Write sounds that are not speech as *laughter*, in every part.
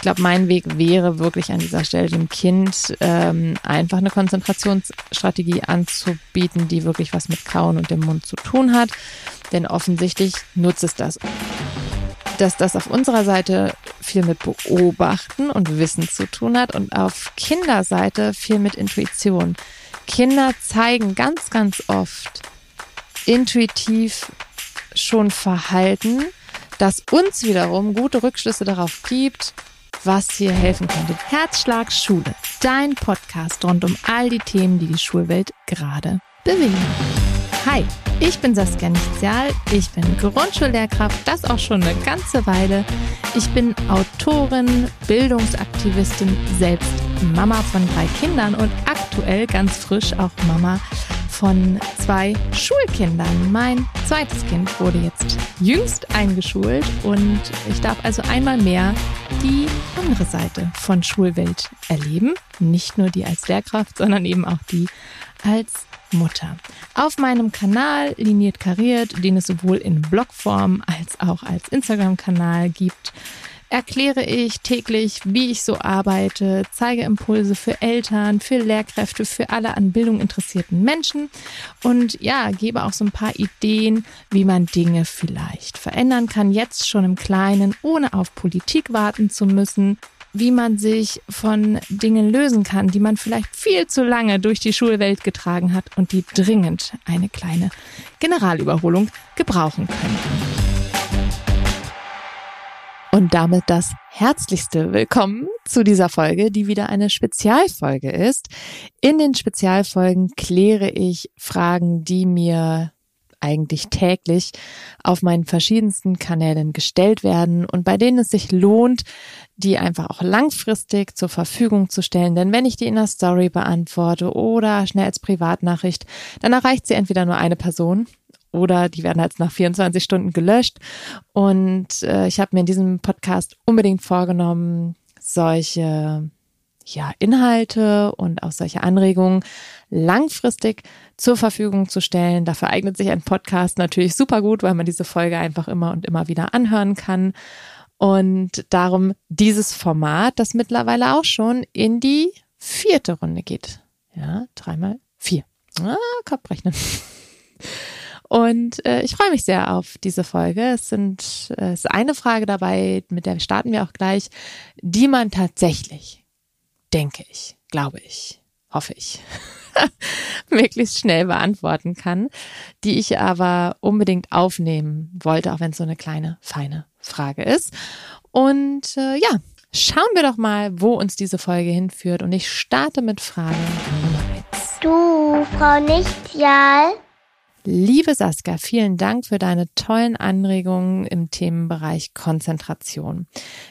glaube, mein Weg wäre wirklich an dieser Stelle dem Kind ähm, einfach eine Konzentrationsstrategie anzubieten, die wirklich was mit Kauen und dem Mund zu tun hat. Denn offensichtlich nutzt es das. Dass das auf unserer Seite viel mit Beobachten und Wissen zu tun hat und auf Kinderseite viel mit Intuition. Kinder zeigen ganz, ganz oft intuitiv schon Verhalten, das uns wiederum gute Rückschlüsse darauf gibt, was hier helfen könnte. Herzschlag Schule, dein Podcast rund um all die Themen, die die Schulwelt gerade bewegen. Hi, ich bin Saskia Nichtzial, ich bin Grundschullehrkraft, das auch schon eine ganze Weile. Ich bin Autorin, Bildungsaktivistin, selbst Mama von drei Kindern und aktuell ganz frisch auch Mama von zwei Schulkindern. Mein zweites Kind wurde jetzt jüngst eingeschult und ich darf also einmal mehr die andere Seite von Schulwelt erleben. Nicht nur die als Lehrkraft, sondern eben auch die als Mutter. Auf meinem Kanal Liniert Kariert, den es sowohl in Blogform als auch als Instagram-Kanal gibt, erkläre ich täglich, wie ich so arbeite, zeige Impulse für Eltern, für Lehrkräfte, für alle an Bildung interessierten Menschen und ja, gebe auch so ein paar Ideen, wie man Dinge vielleicht verändern kann, jetzt schon im Kleinen, ohne auf Politik warten zu müssen wie man sich von Dingen lösen kann, die man vielleicht viel zu lange durch die Schulwelt getragen hat und die dringend eine kleine Generalüberholung gebrauchen könnten. Und damit das herzlichste Willkommen zu dieser Folge, die wieder eine Spezialfolge ist. In den Spezialfolgen kläre ich Fragen, die mir eigentlich täglich auf meinen verschiedensten Kanälen gestellt werden und bei denen es sich lohnt, die einfach auch langfristig zur Verfügung zu stellen. Denn wenn ich die in der Story beantworte oder schnell als Privatnachricht, dann erreicht sie entweder nur eine Person oder die werden halt nach 24 Stunden gelöscht. Und äh, ich habe mir in diesem Podcast unbedingt vorgenommen, solche ja, Inhalte und auch solche Anregungen langfristig zur Verfügung zu stellen. Dafür eignet sich ein Podcast natürlich super gut, weil man diese Folge einfach immer und immer wieder anhören kann. Und darum dieses Format, das mittlerweile auch schon in die vierte Runde geht. Ja, dreimal vier. Ah, Kopfrechnen. Und äh, ich freue mich sehr auf diese Folge. Es sind äh, es ist eine Frage dabei, mit der starten wir auch gleich, die man tatsächlich, denke ich, glaube ich, hoffe ich, *laughs* möglichst schnell beantworten kann, die ich aber unbedingt aufnehmen wollte, auch wenn es so eine kleine, feine Frage ist. Und äh, ja, schauen wir doch mal, wo uns diese Folge hinführt. Und ich starte mit Frage Nummer eins. Du, Frau Nichtjal. Liebe Saskia, vielen Dank für deine tollen Anregungen im Themenbereich Konzentration.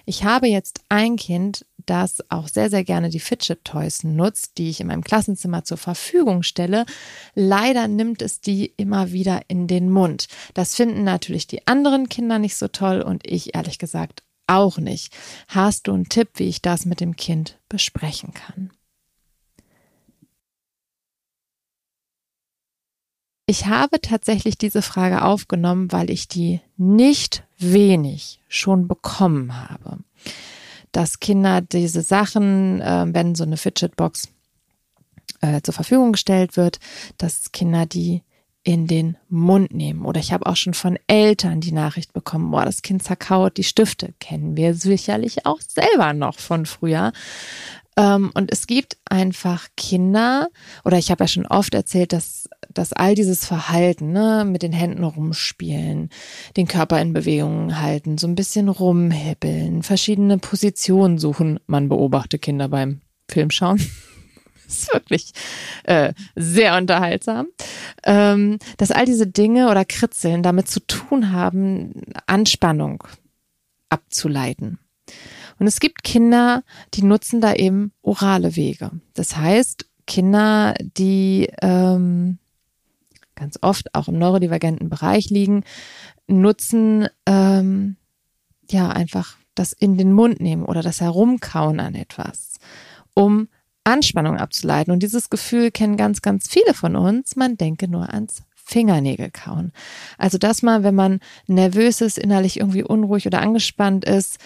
Ich habe jetzt ein Kind, das auch sehr, sehr gerne die Fidget Toys nutzt, die ich in meinem Klassenzimmer zur Verfügung stelle. Leider nimmt es die immer wieder in den Mund. Das finden natürlich die anderen Kinder nicht so toll und ich ehrlich gesagt auch nicht. Hast du einen Tipp, wie ich das mit dem Kind besprechen kann? Ich habe tatsächlich diese Frage aufgenommen, weil ich die nicht wenig schon bekommen habe. Dass Kinder diese Sachen, äh, wenn so eine Fidget-Box äh, zur Verfügung gestellt wird, dass Kinder die in den Mund nehmen. Oder ich habe auch schon von Eltern die Nachricht bekommen, boah, das Kind zerkaut die Stifte. Kennen wir sicherlich auch selber noch von früher. Ähm, und es gibt einfach Kinder, oder ich habe ja schon oft erzählt, dass, dass all dieses Verhalten, ne, mit den Händen rumspielen, den Körper in Bewegung halten, so ein bisschen rumhippeln, verschiedene Positionen suchen. Man beobachtet Kinder beim Filmschauen. *laughs* ist wirklich äh, sehr unterhaltsam. Ähm, dass all diese Dinge oder Kritzeln damit zu tun haben, Anspannung abzuleiten. Und es gibt Kinder, die nutzen da eben orale Wege. Das heißt, Kinder, die ähm, ganz oft auch im neurodivergenten Bereich liegen, nutzen ähm, ja einfach das in den Mund nehmen oder das Herumkauen an etwas, um Anspannung abzuleiten. Und dieses Gefühl kennen ganz, ganz viele von uns. Man denke nur ans Fingernägel kauen. Also dass man, wenn man nervös ist, innerlich irgendwie unruhig oder angespannt ist,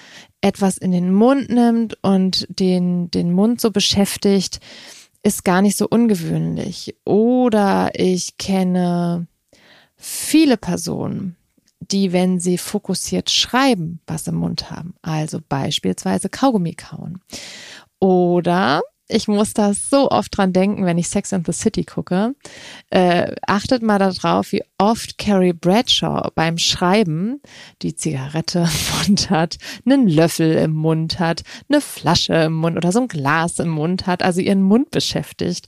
etwas in den Mund nimmt und den, den Mund so beschäftigt, ist gar nicht so ungewöhnlich. Oder ich kenne viele Personen, die, wenn sie fokussiert schreiben, was im Mund haben. Also beispielsweise Kaugummi kauen. Oder ich muss da so oft dran denken, wenn ich Sex and the City gucke. Äh, achtet mal darauf, wie oft Carrie Bradshaw beim Schreiben die Zigarette im *laughs* Mund hat, einen Löffel im Mund hat, eine Flasche im Mund oder so ein Glas im Mund hat, also ihren Mund beschäftigt.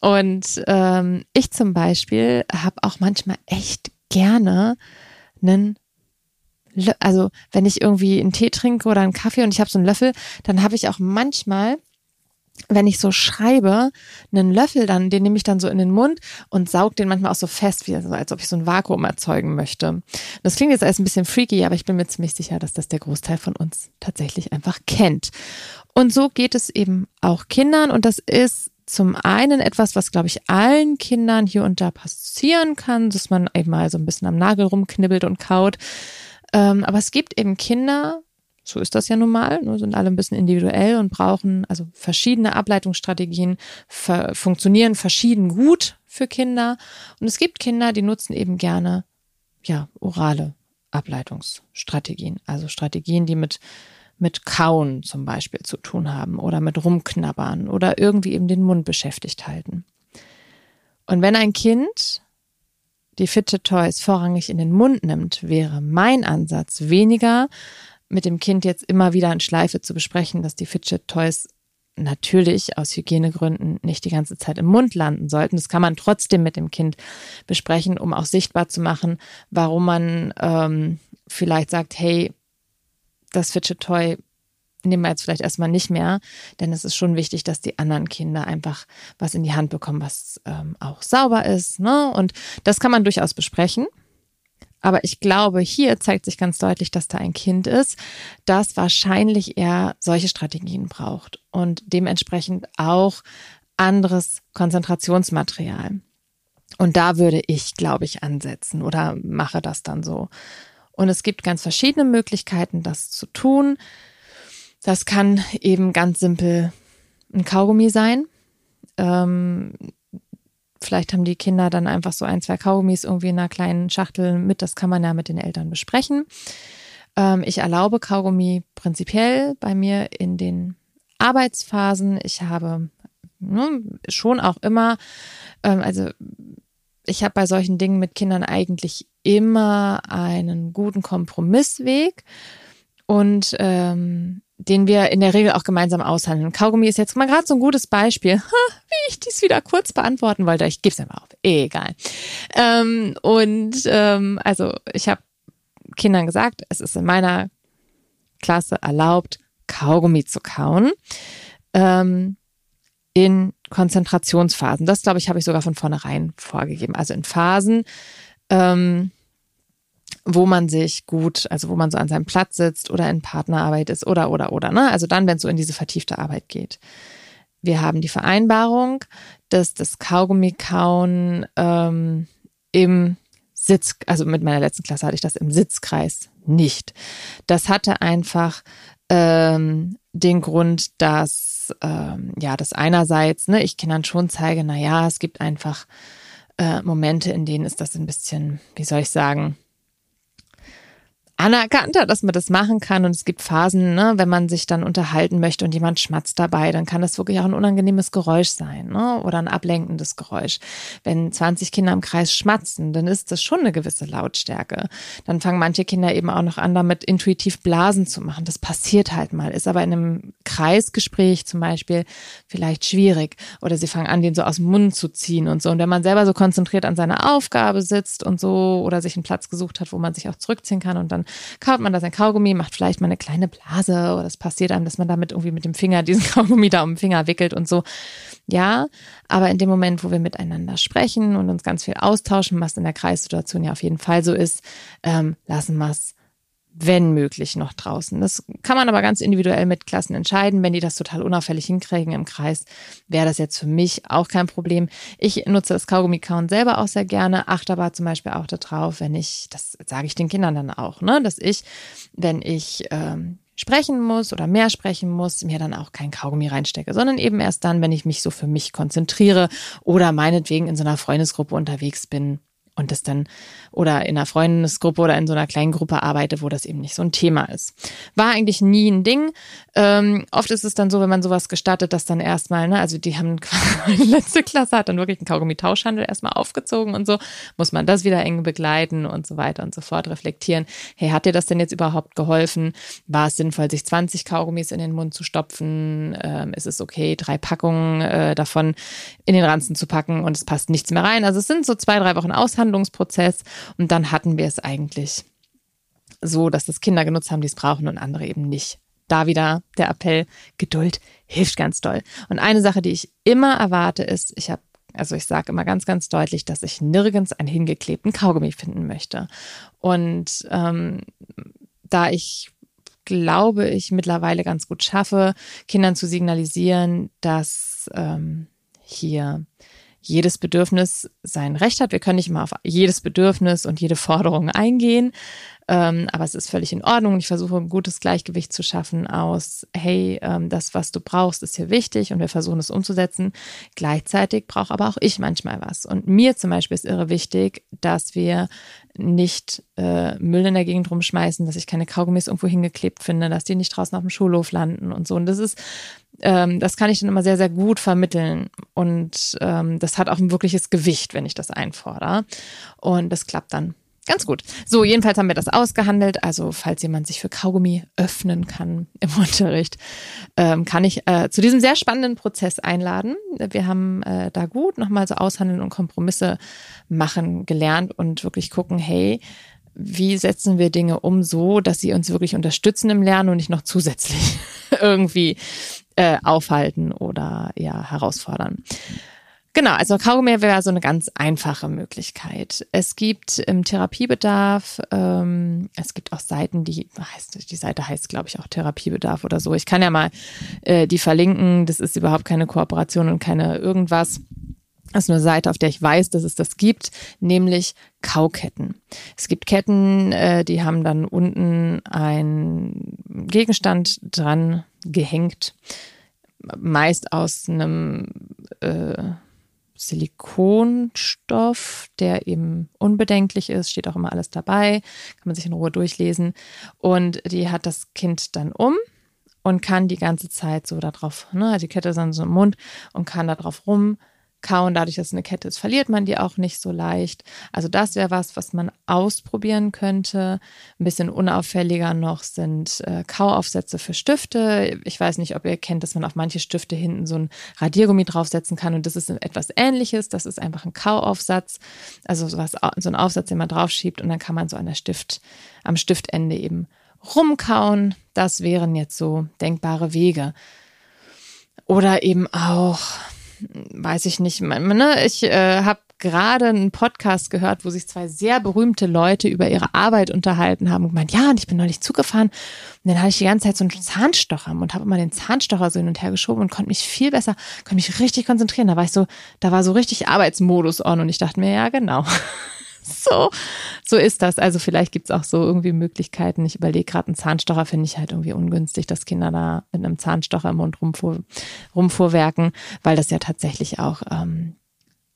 Und ähm, ich zum Beispiel habe auch manchmal echt gerne einen also wenn ich irgendwie einen Tee trinke oder einen Kaffee und ich habe so einen Löffel, dann habe ich auch manchmal wenn ich so schreibe, einen Löffel dann, den nehme ich dann so in den Mund und saug den manchmal auch so fest, wie also, als ob ich so ein Vakuum erzeugen möchte. Das klingt jetzt alles ein bisschen freaky, aber ich bin mir ziemlich sicher, dass das der Großteil von uns tatsächlich einfach kennt. Und so geht es eben auch Kindern und das ist zum einen etwas, was, glaube ich, allen Kindern hier und da passieren kann, dass man eben mal so ein bisschen am Nagel rumknibbelt und kaut. Ähm, aber es gibt eben Kinder, so ist das ja nun mal, ne, sind alle ein bisschen individuell und brauchen also verschiedene Ableitungsstrategien, ver funktionieren verschieden gut für Kinder. Und es gibt Kinder, die nutzen eben gerne, ja, orale Ableitungsstrategien, also Strategien, die mit mit Kauen zum Beispiel zu tun haben oder mit Rumknabbern oder irgendwie eben den Mund beschäftigt halten. Und wenn ein Kind die Fidget Toys vorrangig in den Mund nimmt, wäre mein Ansatz weniger mit dem Kind jetzt immer wieder in Schleife zu besprechen, dass die Fidget Toys natürlich aus Hygienegründen nicht die ganze Zeit im Mund landen sollten. Das kann man trotzdem mit dem Kind besprechen, um auch sichtbar zu machen, warum man ähm, vielleicht sagt, hey, das Fidget Toy nehmen wir jetzt vielleicht erstmal nicht mehr, denn es ist schon wichtig, dass die anderen Kinder einfach was in die Hand bekommen, was ähm, auch sauber ist. Ne? Und das kann man durchaus besprechen. Aber ich glaube, hier zeigt sich ganz deutlich, dass da ein Kind ist, das wahrscheinlich eher solche Strategien braucht und dementsprechend auch anderes Konzentrationsmaterial. Und da würde ich, glaube ich, ansetzen oder mache das dann so. Und es gibt ganz verschiedene Möglichkeiten, das zu tun. Das kann eben ganz simpel ein Kaugummi sein. Ähm, Vielleicht haben die Kinder dann einfach so ein, zwei Kaugummis irgendwie in einer kleinen Schachtel mit. Das kann man ja mit den Eltern besprechen. Ähm, ich erlaube Kaugummi prinzipiell bei mir in den Arbeitsphasen. Ich habe ne, schon auch immer, ähm, also ich habe bei solchen Dingen mit Kindern eigentlich immer einen guten Kompromissweg. Und ähm, den wir in der Regel auch gemeinsam aushandeln. Kaugummi ist jetzt mal gerade so ein gutes Beispiel, *laughs* wie ich dies wieder kurz beantworten wollte. Ich gebe es einfach auf. Egal. Ähm, und ähm, also ich habe Kindern gesagt, es ist in meiner Klasse erlaubt, Kaugummi zu kauen. Ähm, in Konzentrationsphasen. Das, glaube ich, habe ich sogar von vornherein vorgegeben. Also in Phasen, ähm, wo man sich gut, also wo man so an seinem Platz sitzt oder in Partnerarbeit ist oder oder oder. Ne? Also dann, wenn es so in diese vertiefte Arbeit geht. Wir haben die Vereinbarung, dass das Kaugummi-Kauen ähm, im Sitz, also mit meiner letzten Klasse hatte ich das im Sitzkreis nicht. Das hatte einfach ähm, den Grund, dass ähm, ja, das einerseits, ne, ich Kindern schon zeige, na ja, es gibt einfach äh, Momente, in denen ist das ein bisschen, wie soll ich sagen, anerkannter, dass man das machen kann. Und es gibt Phasen, ne, wenn man sich dann unterhalten möchte und jemand schmatzt dabei, dann kann das wirklich auch ein unangenehmes Geräusch sein ne, oder ein ablenkendes Geräusch. Wenn 20 Kinder im Kreis schmatzen, dann ist das schon eine gewisse Lautstärke. Dann fangen manche Kinder eben auch noch an, damit intuitiv Blasen zu machen. Das passiert halt mal, ist aber in einem Kreisgespräch zum Beispiel vielleicht schwierig. Oder sie fangen an, den so aus dem Mund zu ziehen und so. Und wenn man selber so konzentriert an seiner Aufgabe sitzt und so oder sich einen Platz gesucht hat, wo man sich auch zurückziehen kann und dann kaut man da sein Kaugummi, macht vielleicht mal eine kleine Blase oder es passiert einem, dass man damit irgendwie mit dem Finger *laughs* diesen Kaugummi da um den Finger wickelt und so. Ja, aber in dem Moment, wo wir miteinander sprechen und uns ganz viel austauschen, was in der Kreissituation ja auf jeden Fall so ist, ähm, lassen wir es wenn möglich, noch draußen. Das kann man aber ganz individuell mit Klassen entscheiden. Wenn die das total unauffällig hinkriegen im Kreis, wäre das jetzt für mich auch kein Problem. Ich nutze das Kaugummi-Kauen selber auch sehr gerne, achte aber zum Beispiel auch darauf, wenn ich, das sage ich den Kindern dann auch, ne, dass ich, wenn ich ähm, sprechen muss oder mehr sprechen muss, mir dann auch kein Kaugummi reinstecke, sondern eben erst dann, wenn ich mich so für mich konzentriere oder meinetwegen in so einer Freundesgruppe unterwegs bin und das dann oder in einer Freundesgruppe oder in so einer kleinen Gruppe arbeite, wo das eben nicht so ein Thema ist. War eigentlich nie ein Ding. Ähm, oft ist es dann so, wenn man sowas gestattet, dass dann erstmal, ne, also die haben *laughs* die letzte Klasse hat dann wirklich einen Kaugummi-Tauschhandel erstmal aufgezogen und so, muss man das wieder eng begleiten und so weiter und so fort reflektieren. Hey, hat dir das denn jetzt überhaupt geholfen? War es sinnvoll, sich 20 Kaugummis in den Mund zu stopfen? Ähm, ist es okay, drei Packungen äh, davon in den Ranzen zu packen und es passt nichts mehr rein? Also es sind so zwei, drei Wochen Aushandlungsprozess und dann hatten wir es eigentlich so, dass das Kinder genutzt haben, die es brauchen und andere eben nicht. Da wieder der Appell, Geduld hilft ganz doll. Und eine Sache, die ich immer erwarte, ist, ich habe also ich sage immer ganz, ganz deutlich, dass ich nirgends einen hingeklebten Kaugummi finden möchte. Und ähm, da ich glaube, ich mittlerweile ganz gut schaffe, Kindern zu signalisieren, dass ähm, hier jedes Bedürfnis sein Recht hat. Wir können nicht immer auf jedes Bedürfnis und jede Forderung eingehen, ähm, aber es ist völlig in Ordnung. Ich versuche ein gutes Gleichgewicht zu schaffen aus, hey, ähm, das, was du brauchst, ist hier wichtig und wir versuchen es umzusetzen. Gleichzeitig brauche aber auch ich manchmal was. Und mir zum Beispiel ist irre wichtig, dass wir nicht äh, Müll in der Gegend rumschmeißen, dass ich keine Kaugummis irgendwo hingeklebt finde, dass die nicht draußen auf dem Schulhof landen und so. Und das ist ähm, das kann ich dann immer sehr, sehr gut vermitteln. Und ähm, das hat auch ein wirkliches Gewicht, wenn ich das einfordere. Und das klappt dann ganz gut. So, jedenfalls haben wir das ausgehandelt. Also, falls jemand sich für Kaugummi öffnen kann *laughs* im Unterricht, ähm, kann ich äh, zu diesem sehr spannenden Prozess einladen. Wir haben äh, da gut nochmal so aushandeln und Kompromisse machen gelernt und wirklich gucken, hey, wie setzen wir Dinge um so, dass sie uns wirklich unterstützen im Lernen und nicht noch zusätzlich *laughs* irgendwie äh, aufhalten oder ja herausfordern. Genau, also Kaugummi wäre so eine ganz einfache Möglichkeit. Es gibt im Therapiebedarf, ähm, es gibt auch Seiten, die heißt, die Seite heißt, glaube ich, auch Therapiebedarf oder so. Ich kann ja mal äh, die verlinken. Das ist überhaupt keine Kooperation und keine irgendwas. Das ist eine Seite, auf der ich weiß, dass es das gibt, nämlich Kauketten. Es gibt Ketten, äh, die haben dann unten einen Gegenstand dran gehängt, meist aus einem äh, Silikonstoff, der eben unbedenklich ist, steht auch immer alles dabei, kann man sich in Ruhe durchlesen. Und die hat das Kind dann um und kann die ganze Zeit so darauf, ne, die Kette ist dann so im Mund und kann da drauf rum kauen. Dadurch, dass es eine Kette ist, verliert man die auch nicht so leicht. Also das wäre was, was man ausprobieren könnte. Ein bisschen unauffälliger noch sind äh, Kauaufsätze für Stifte. Ich weiß nicht, ob ihr kennt, dass man auf manche Stifte hinten so ein Radiergummi draufsetzen kann. Und das ist etwas ähnliches. Das ist einfach ein Kauaufsatz. Also sowas, so ein Aufsatz, den man draufschiebt und dann kann man so an der Stift, am Stiftende eben rumkauen. Das wären jetzt so denkbare Wege. Oder eben auch weiß ich nicht, ne? ich äh, habe gerade einen Podcast gehört, wo sich zwei sehr berühmte Leute über ihre Arbeit unterhalten haben und gemeint, ja, und ich bin neulich zugefahren und dann hatte ich die ganze Zeit so einen Zahnstocher und habe immer den Zahnstocher so hin und her geschoben und konnte mich viel besser, konnte mich richtig konzentrieren. Da war ich so, da war so richtig Arbeitsmodus on und ich dachte mir, ja, genau. So, so ist das. Also vielleicht gibt's auch so irgendwie Möglichkeiten. Ich überlege gerade, einen Zahnstocher finde ich halt irgendwie ungünstig, dass Kinder da mit einem Zahnstocher im Mund rumfuhr, rumfuhrwerken, weil das ja tatsächlich auch ähm,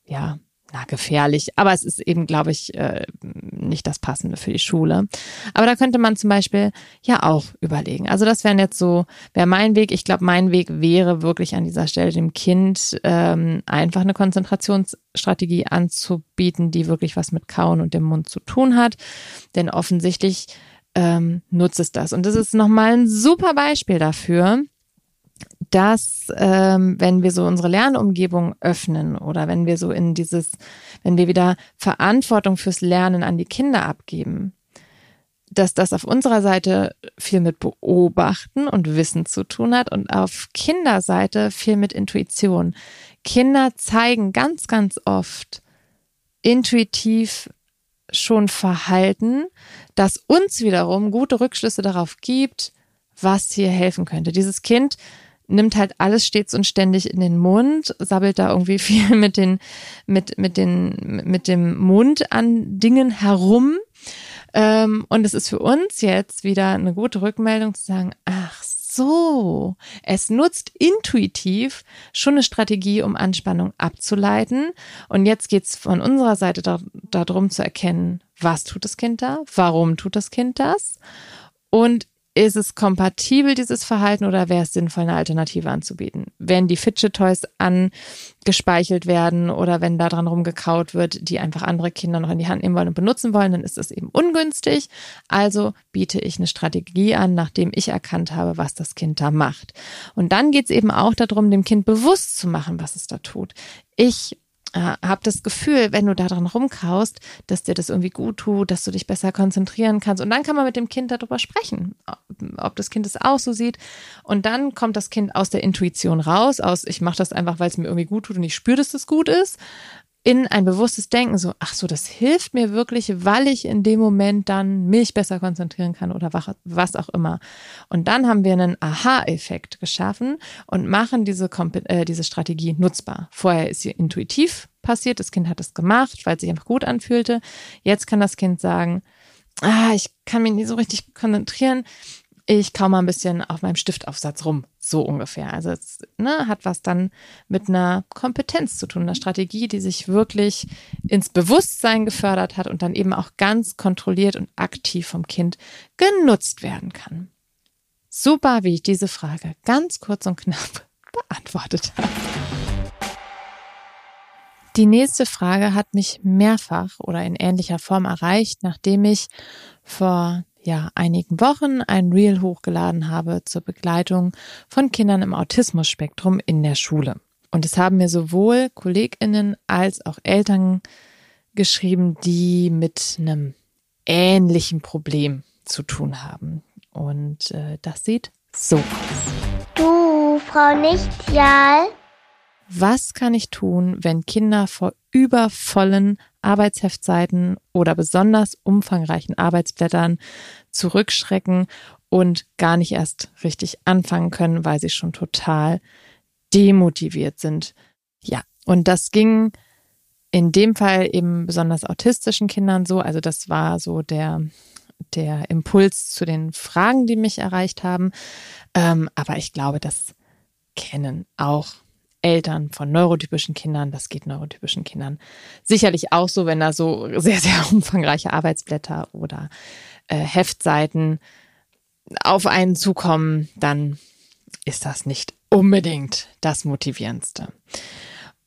ja na, gefährlich. Aber es ist eben, glaube ich, äh, nicht das Passende für die Schule. Aber da könnte man zum Beispiel ja auch überlegen. Also das wären jetzt so, wäre mein Weg. Ich glaube, mein Weg wäre wirklich an dieser Stelle dem Kind ähm, einfach eine Konzentrationsstrategie anzubieten, die wirklich was mit Kauen und dem Mund zu tun hat. Denn offensichtlich ähm, nutzt es das. Und das ist nochmal ein super Beispiel dafür, dass ähm, wenn wir so unsere Lernumgebung öffnen oder wenn wir so in dieses, wenn wir wieder Verantwortung fürs Lernen an die Kinder abgeben, dass das auf unserer Seite viel mit Beobachten und Wissen zu tun hat und auf Kinderseite viel mit schon Verhalten, das uns wiederum gute Rückschlüsse darauf gibt, was hier helfen könnte. Dieses Kind nimmt halt alles stets und ständig in den Mund, sabbelt da irgendwie *laughs* viel mit den, mit, mit den, mit dem Mund an Dingen herum. Ähm, und es ist für uns jetzt wieder eine gute Rückmeldung zu sagen, ach so, es nutzt intuitiv schon eine Strategie, um Anspannung abzuleiten. Und jetzt geht's von unserer Seite darum zu erkennen, was tut das Kind da, warum tut das Kind das und ist es kompatibel, dieses Verhalten, oder wäre es sinnvoll, eine Alternative anzubieten? Wenn die Fidget Toys angespeichelt werden oder wenn da dran rumgekaut wird, die einfach andere Kinder noch in die Hand nehmen wollen und benutzen wollen, dann ist das eben ungünstig. Also biete ich eine Strategie an, nachdem ich erkannt habe, was das Kind da macht. Und dann geht es eben auch darum, dem Kind bewusst zu machen, was es da tut. Ich äh, habe das Gefühl, wenn du da dran rumkaust, dass dir das irgendwie gut tut, dass du dich besser konzentrieren kannst. Und dann kann man mit dem Kind darüber sprechen, ob das Kind es auch so sieht. Und dann kommt das Kind aus der Intuition raus, aus ich mache das einfach, weil es mir irgendwie gut tut und ich spüre, dass das gut ist, in ein bewusstes Denken, so, ach so, das hilft mir wirklich, weil ich in dem Moment dann mich besser konzentrieren kann oder was auch immer. Und dann haben wir einen Aha-Effekt geschaffen und machen diese, äh, diese Strategie nutzbar. Vorher ist sie intuitiv passiert, das Kind hat es gemacht, weil es sich einfach gut anfühlte. Jetzt kann das Kind sagen, ah, ich kann mich nicht so richtig konzentrieren ich kau mal ein bisschen auf meinem Stiftaufsatz rum, so ungefähr. Also es ne, hat was dann mit einer Kompetenz zu tun, einer Strategie, die sich wirklich ins Bewusstsein gefördert hat und dann eben auch ganz kontrolliert und aktiv vom Kind genutzt werden kann. Super, wie ich diese Frage ganz kurz und knapp *laughs* beantwortet habe. Die nächste Frage hat mich mehrfach oder in ähnlicher Form erreicht, nachdem ich vor ja, einigen Wochen ein Reel hochgeladen habe zur Begleitung von Kindern im Autismus-Spektrum in der Schule. Und es haben mir sowohl KollegInnen als auch Eltern geschrieben, die mit einem ähnlichen Problem zu tun haben. Und äh, das sieht so aus. Du, Frau Nichtjal. Was kann ich tun, wenn Kinder vor übervollen Arbeitsheftseiten oder besonders umfangreichen Arbeitsblättern zurückschrecken und gar nicht erst richtig anfangen können, weil sie schon total demotiviert sind. Ja, und das ging in dem Fall eben besonders autistischen Kindern so. Also das war so der, der Impuls zu den Fragen, die mich erreicht haben. Ähm, aber ich glaube, das kennen auch Eltern von neurotypischen Kindern. Das geht neurotypischen Kindern sicherlich auch so, wenn da so sehr, sehr *laughs* umfangreiche Arbeitsblätter oder äh, Heftseiten auf einen zukommen, dann ist das nicht unbedingt das Motivierendste.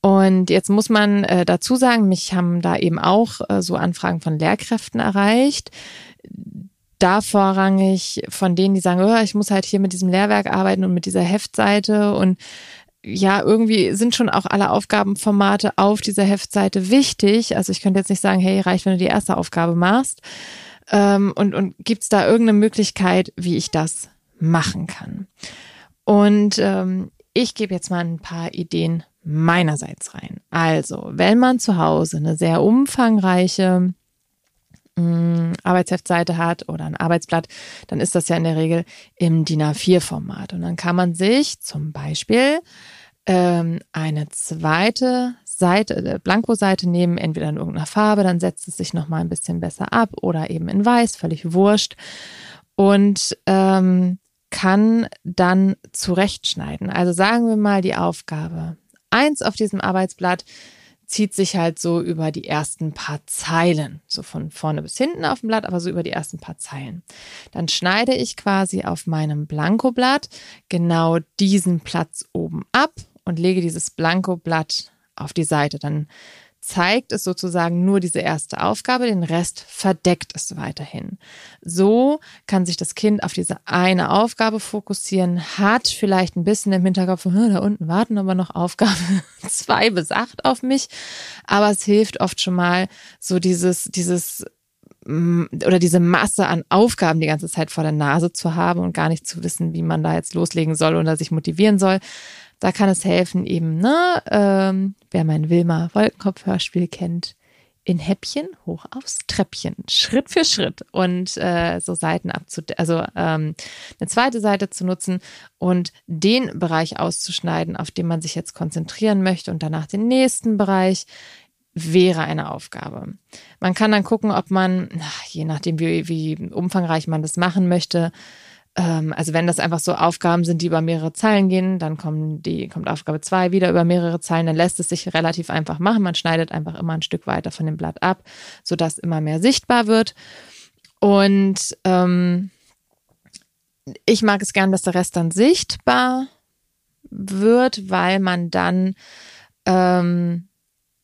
Und jetzt muss man äh, dazu sagen, mich haben da eben auch äh, so Anfragen von Lehrkräften erreicht. Da vorrangig von denen, die sagen, oh, ich muss halt hier mit diesem Lehrwerk arbeiten und mit dieser Heftseite und ja, irgendwie sind schon auch alle Aufgabenformate auf dieser Heftseite wichtig. Also ich könnte jetzt nicht sagen, hey, reicht, wenn du die erste Aufgabe machst. Ähm, und und gibt es da irgendeine Möglichkeit, wie ich das machen kann? Und ähm, ich gebe jetzt mal ein paar Ideen meinerseits rein. Also, wenn man zu Hause eine sehr umfangreiche mm, Arbeitsheftseite hat oder ein Arbeitsblatt, dann ist das ja in der Regel im DIN A4-Format. Und dann kann man sich zum Beispiel ähm, eine zweite Seite, äh, Blankoseite nehmen, entweder in irgendeiner Farbe, dann setzt es sich nochmal ein bisschen besser ab oder eben in weiß, völlig wurscht. Und ähm, kann dann zurechtschneiden. Also sagen wir mal die Aufgabe. Eins auf diesem Arbeitsblatt zieht sich halt so über die ersten paar Zeilen, so von vorne bis hinten auf dem Blatt, aber so über die ersten paar Zeilen. Dann schneide ich quasi auf meinem Blankoblatt genau diesen Platz oben ab und lege dieses Blankoblatt auf die Seite. Dann zeigt es sozusagen nur diese erste Aufgabe, den Rest verdeckt es weiterhin. So kann sich das Kind auf diese eine Aufgabe fokussieren, hat vielleicht ein bisschen im Hinterkopf, da unten warten aber noch Aufgabe *laughs* zwei bis acht auf mich, aber es hilft oft schon mal so dieses, dieses mm, oder diese Masse an Aufgaben die ganze Zeit vor der Nase zu haben und gar nicht zu wissen, wie man da jetzt loslegen soll oder sich motivieren soll, da kann es helfen, eben, ne, ähm, wer mein Wilma Wolkenkopf-Hörspiel kennt, in Häppchen hoch aufs Treppchen, Schritt für Schritt und äh, so Seiten abzudecken, also ähm, eine zweite Seite zu nutzen und den Bereich auszuschneiden, auf den man sich jetzt konzentrieren möchte und danach den nächsten Bereich wäre eine Aufgabe. Man kann dann gucken, ob man, je nachdem wie, wie umfangreich man das machen möchte, also wenn das einfach so Aufgaben sind, die über mehrere Zeilen gehen, dann kommen die, kommt Aufgabe zwei wieder über mehrere Zeilen, dann lässt es sich relativ einfach machen. Man schneidet einfach immer ein Stück weiter von dem Blatt ab, sodass immer mehr sichtbar wird. Und ähm, ich mag es gern, dass der Rest dann sichtbar wird, weil man dann ähm,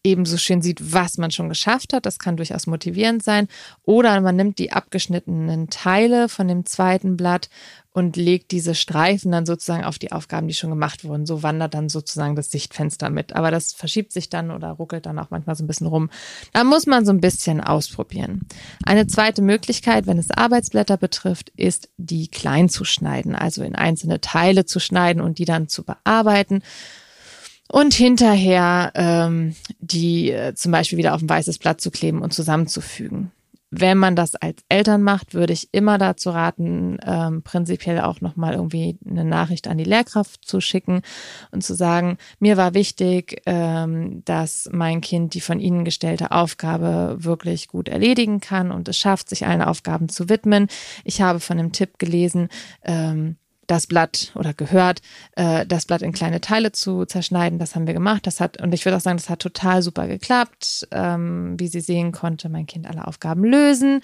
ebenso schön sieht, was man schon geschafft hat. Das kann durchaus motivierend sein. Oder man nimmt die abgeschnittenen Teile von dem zweiten Blatt und legt diese Streifen dann sozusagen auf die Aufgaben, die schon gemacht wurden. So wandert dann sozusagen das Sichtfenster mit. Aber das verschiebt sich dann oder ruckelt dann auch manchmal so ein bisschen rum. Da muss man so ein bisschen ausprobieren. Eine zweite Möglichkeit, wenn es Arbeitsblätter betrifft, ist, die klein zu schneiden, also in einzelne Teile zu schneiden und die dann zu bearbeiten und hinterher ähm, die äh, zum Beispiel wieder auf ein weißes Blatt zu kleben und zusammenzufügen. Wenn man das als Eltern macht, würde ich immer dazu raten, ähm, prinzipiell auch nochmal irgendwie eine Nachricht an die Lehrkraft zu schicken und zu sagen, mir war wichtig, ähm, dass mein Kind die von Ihnen gestellte Aufgabe wirklich gut erledigen kann und es schafft, sich allen Aufgaben zu widmen. Ich habe von dem Tipp gelesen, ähm, das Blatt oder gehört, äh, das Blatt in kleine Teile zu zerschneiden. Das haben wir gemacht. Das hat, und ich würde auch sagen, das hat total super geklappt. Ähm, wie sie sehen konnte, mein Kind alle Aufgaben lösen.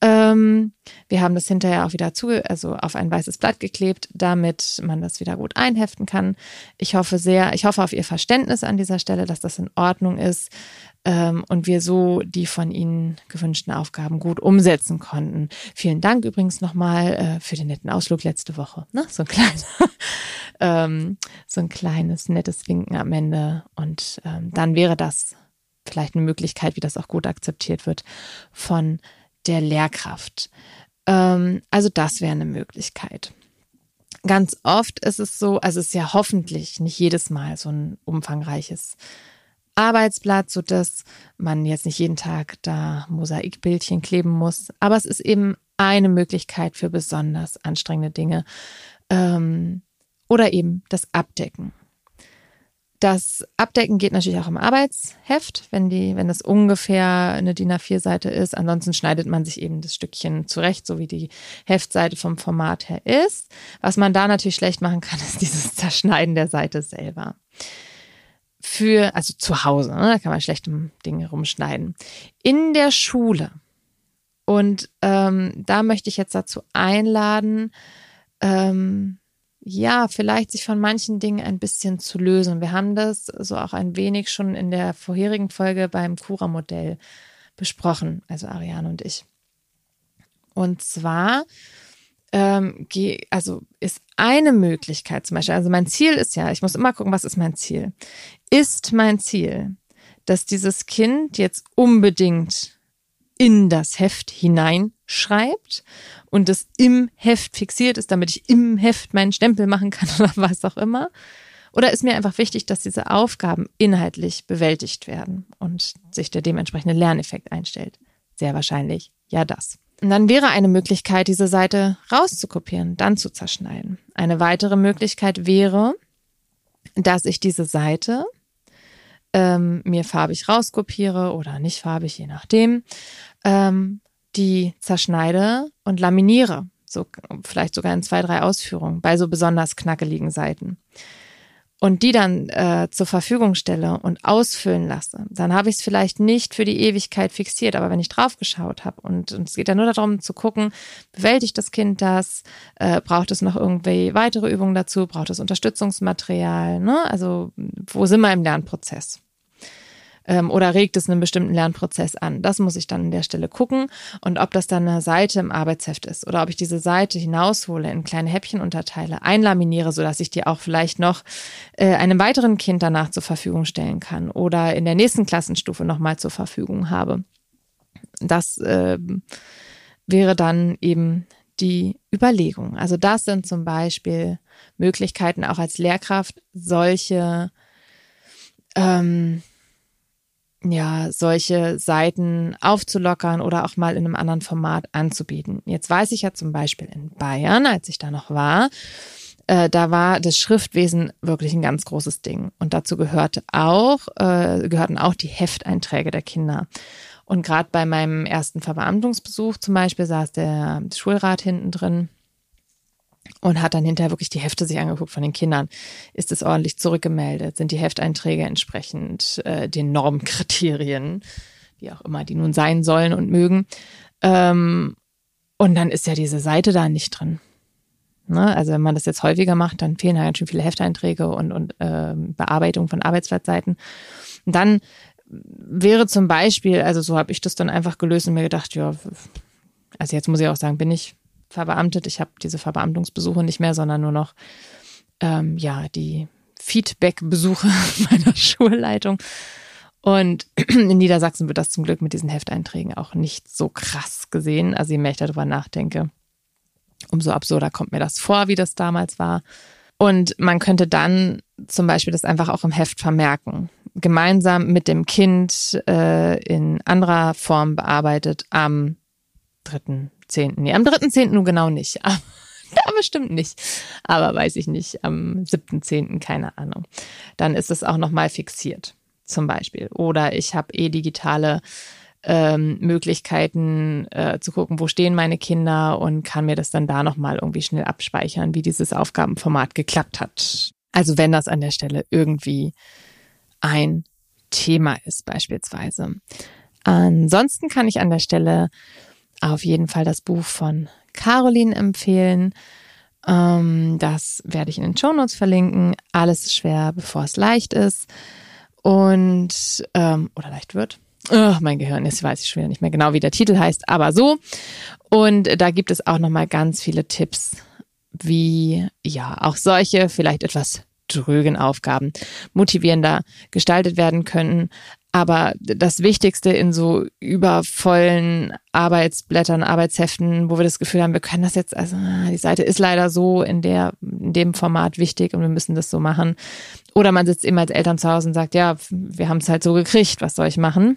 Ähm, wir haben das hinterher auch wieder zu, also auf ein weißes Blatt geklebt, damit man das wieder gut einheften kann. Ich hoffe sehr, ich hoffe auf Ihr Verständnis an dieser Stelle, dass das in Ordnung ist ähm, und wir so die von Ihnen gewünschten Aufgaben gut umsetzen konnten. Vielen Dank übrigens nochmal äh, für den netten Ausflug letzte Woche. Ne? So ein kleines, *laughs* ähm, so ein kleines nettes Winken am Ende und ähm, dann wäre das vielleicht eine Möglichkeit, wie das auch gut akzeptiert wird von der Lehrkraft. Ähm, also das wäre eine Möglichkeit. Ganz oft ist es so, also es ist ja hoffentlich nicht jedes Mal so ein umfangreiches Arbeitsblatt, so dass man jetzt nicht jeden Tag da Mosaikbildchen kleben muss. Aber es ist eben eine Möglichkeit für besonders anstrengende Dinge. Ähm, oder eben das Abdecken. Das Abdecken geht natürlich auch im Arbeitsheft, wenn die, wenn das ungefähr eine DIN A4-Seite ist. Ansonsten schneidet man sich eben das Stückchen zurecht, so wie die Heftseite vom Format her ist. Was man da natürlich schlecht machen kann, *laughs* ist dieses Zerschneiden der Seite selber für, also zu Hause, ne? da kann man schlechte Dinge rumschneiden. In der Schule. Und ähm, da möchte ich jetzt dazu einladen, ähm, ja, vielleicht sich von manchen Dingen ein bisschen zu lösen. Wir haben das so auch ein wenig schon in der vorherigen Folge beim Cura-Modell besprochen, also Ariane und ich. Und zwar ähm, also ist eine Möglichkeit zum Beispiel, also mein Ziel ist ja, ich muss immer gucken, was ist mein Ziel. Ist mein Ziel, dass dieses Kind jetzt unbedingt in das Heft hineinschreibt und es im Heft fixiert ist, damit ich im Heft meinen Stempel machen kann *laughs* oder was auch immer? Oder ist mir einfach wichtig, dass diese Aufgaben inhaltlich bewältigt werden und sich der dementsprechende Lerneffekt einstellt? Sehr wahrscheinlich ja das. Und dann wäre eine Möglichkeit, diese Seite rauszukopieren, dann zu zerschneiden. Eine weitere Möglichkeit wäre, dass ich diese Seite ähm, mir farbig rauskopiere oder nicht farbig, je nachdem, ähm, die zerschneide und laminiere. So, vielleicht sogar in zwei, drei Ausführungen bei so besonders knackeligen Seiten und die dann äh, zur Verfügung stelle und ausfüllen lasse, dann habe ich es vielleicht nicht für die Ewigkeit fixiert. Aber wenn ich draufgeschaut habe und, und es geht ja nur darum zu gucken, bewältigt das Kind das, äh, braucht es noch irgendwie weitere Übungen dazu, braucht es Unterstützungsmaterial, ne? Also wo sind wir im Lernprozess? Ähm, oder regt es einen bestimmten Lernprozess an. Das muss ich dann an der Stelle gucken und ob das dann eine Seite im Arbeitsheft ist oder ob ich diese Seite hinaushole, in kleine Häppchen unterteile, einlaminiere, sodass ich die auch vielleicht noch äh, einem weiteren Kind danach zur Verfügung stellen kann oder in der nächsten Klassenstufe nochmal zur Verfügung habe. Das äh, wäre dann eben die Überlegung. Also das sind zum Beispiel Möglichkeiten, auch als Lehrkraft solche ähm, ja, solche Seiten aufzulockern oder auch mal in einem anderen Format anzubieten. Jetzt weiß ich ja zum Beispiel in Bayern, als ich da noch war, äh, da war das Schriftwesen wirklich ein ganz großes Ding. Und dazu gehörte auch, äh, gehörten auch die Hefteinträge der Kinder. Und gerade bei meinem ersten Verbeamtungsbesuch zum Beispiel saß der Schulrat hinten drin und hat dann hinterher wirklich die Hefte sich angeguckt von den Kindern. Ist es ordentlich zurückgemeldet? Sind die Hefteinträge entsprechend äh, den Normkriterien, wie auch immer die nun sein sollen und mögen? Ähm, und dann ist ja diese Seite da nicht drin. Ne? Also wenn man das jetzt häufiger macht, dann fehlen halt schon viele Hefteinträge und, und äh, Bearbeitung von Arbeitsplatzseiten. Und dann wäre zum Beispiel, also so habe ich das dann einfach gelöst und mir gedacht, ja, also jetzt muss ich auch sagen, bin ich verbeamtet. Ich habe diese Verbeamtungsbesuche nicht mehr, sondern nur noch ähm, ja die Feedback-Besuche *laughs* meiner Schulleitung. Und *clears throat* in Niedersachsen wird das zum Glück mit diesen Hefteinträgen auch nicht so krass gesehen. Also je mehr ich darüber nachdenke, umso absurder kommt mir das vor, wie das damals war. Und man könnte dann zum Beispiel das einfach auch im Heft vermerken. Gemeinsam mit dem Kind äh, in anderer Form bearbeitet am 3.10. Nee, am 3.10. nun genau nicht. *laughs* da bestimmt nicht. Aber weiß ich nicht. Am 7.10. keine Ahnung. Dann ist es auch nochmal fixiert. Zum Beispiel. Oder ich habe eh digitale ähm, Möglichkeiten äh, zu gucken, wo stehen meine Kinder und kann mir das dann da nochmal irgendwie schnell abspeichern, wie dieses Aufgabenformat geklappt hat. Also wenn das an der Stelle irgendwie ein Thema ist beispielsweise. Ansonsten kann ich an der Stelle auf jeden Fall das Buch von Caroline empfehlen. Ähm, das werde ich in den Show Notes verlinken. Alles ist schwer, bevor es leicht ist. Und, ähm, oder leicht wird. Oh, mein Gehirn, jetzt weiß ich schon wieder nicht mehr genau, wie der Titel heißt, aber so. Und da gibt es auch nochmal ganz viele Tipps, wie ja auch solche vielleicht etwas drögen Aufgaben motivierender gestaltet werden können. Aber das Wichtigste in so übervollen Arbeitsblättern, Arbeitsheften, wo wir das Gefühl haben, wir können das jetzt, also die Seite ist leider so in der, in dem Format wichtig und wir müssen das so machen. Oder man sitzt immer als Eltern zu Hause und sagt, ja, wir haben es halt so gekriegt, was soll ich machen?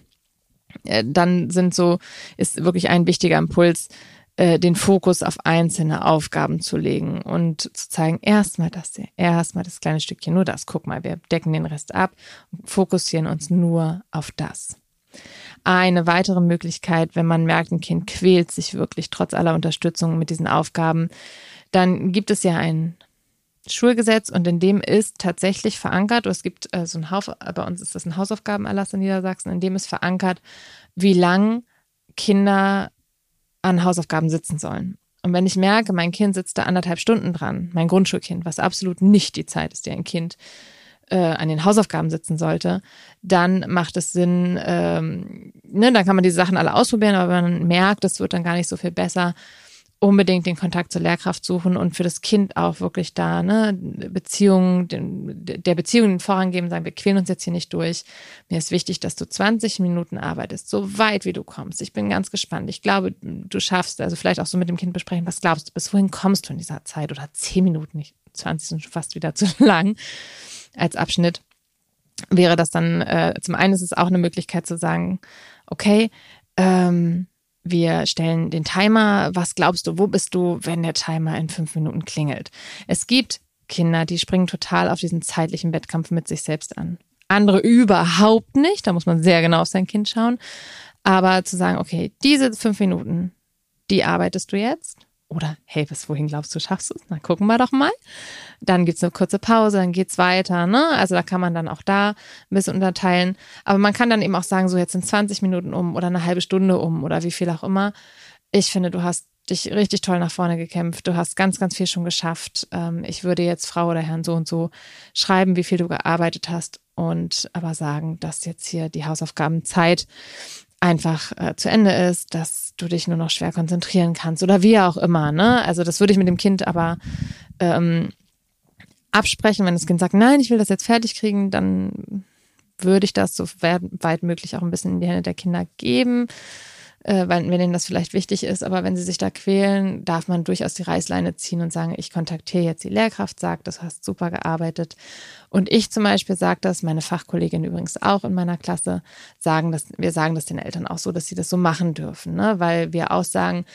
Äh, dann sind so, ist wirklich ein wichtiger Impuls, äh, den Fokus auf einzelne Aufgaben zu legen und zu zeigen, erstmal das hier, erstmal das kleine Stückchen, nur das, guck mal, wir decken den Rest ab fokussieren uns nur auf das. Eine weitere Möglichkeit, wenn man merkt, ein Kind quält sich wirklich trotz aller Unterstützung mit diesen Aufgaben, dann gibt es ja ein Schulgesetz und in dem ist tatsächlich verankert, es gibt äh, so ein Haus, bei uns ist das ein Hausaufgabenerlass in Niedersachsen, in dem ist verankert, wie lang Kinder an Hausaufgaben sitzen sollen. Und wenn ich merke, mein Kind sitzt da anderthalb Stunden dran, mein Grundschulkind, was absolut nicht die Zeit ist, die ein Kind äh, an den Hausaufgaben sitzen sollte, dann macht es Sinn, ähm, ne, dann kann man die Sachen alle ausprobieren, aber wenn man merkt, es wird dann gar nicht so viel besser, unbedingt den Kontakt zur Lehrkraft suchen und für das Kind auch wirklich da, ne, Beziehungen, der Beziehung den Vorrang geben, sagen, wir quälen uns jetzt hier nicht durch. Mir ist wichtig, dass du 20 Minuten arbeitest, so weit wie du kommst. Ich bin ganz gespannt. Ich glaube, du schaffst, also vielleicht auch so mit dem Kind besprechen, was glaubst du, bis wohin kommst du in dieser Zeit? Oder 10 Minuten, nicht 20 sind schon fast wieder *laughs* zu lang als Abschnitt. Wäre das dann, äh, zum einen ist es auch eine Möglichkeit zu sagen, okay, ähm, wir stellen den Timer. Was glaubst du, wo bist du, wenn der Timer in fünf Minuten klingelt? Es gibt Kinder, die springen total auf diesen zeitlichen Wettkampf mit sich selbst an. Andere überhaupt nicht. Da muss man sehr genau auf sein Kind schauen. Aber zu sagen, okay, diese fünf Minuten, die arbeitest du jetzt oder hey, bis wohin glaubst du, schaffst du es? Na, gucken wir doch mal. Dann gibt's eine kurze Pause, dann geht's weiter. Ne? Also da kann man dann auch da ein bisschen unterteilen. Aber man kann dann eben auch sagen, so jetzt sind 20 Minuten um oder eine halbe Stunde um oder wie viel auch immer. Ich finde, du hast dich richtig toll nach vorne gekämpft. Du hast ganz, ganz viel schon geschafft. Ähm, ich würde jetzt Frau oder Herrn so und so schreiben, wie viel du gearbeitet hast und aber sagen, dass jetzt hier die Hausaufgabenzeit einfach äh, zu Ende ist, dass du dich nur noch schwer konzentrieren kannst oder wie auch immer. Ne? Also das würde ich mit dem Kind aber ähm, absprechen. Wenn das Kind sagt, nein, ich will das jetzt fertig kriegen, dann würde ich das so weit möglich auch ein bisschen in die Hände der Kinder geben. Äh, weil, wenn ihnen das vielleicht wichtig ist, aber wenn sie sich da quälen, darf man durchaus die Reißleine ziehen und sagen, ich kontaktiere jetzt die Lehrkraft, sag, das hast super gearbeitet. Und ich zum Beispiel sage das, meine Fachkollegin übrigens auch in meiner Klasse, sagen das, wir sagen das den Eltern auch so, dass sie das so machen dürfen, ne? weil wir auch sagen,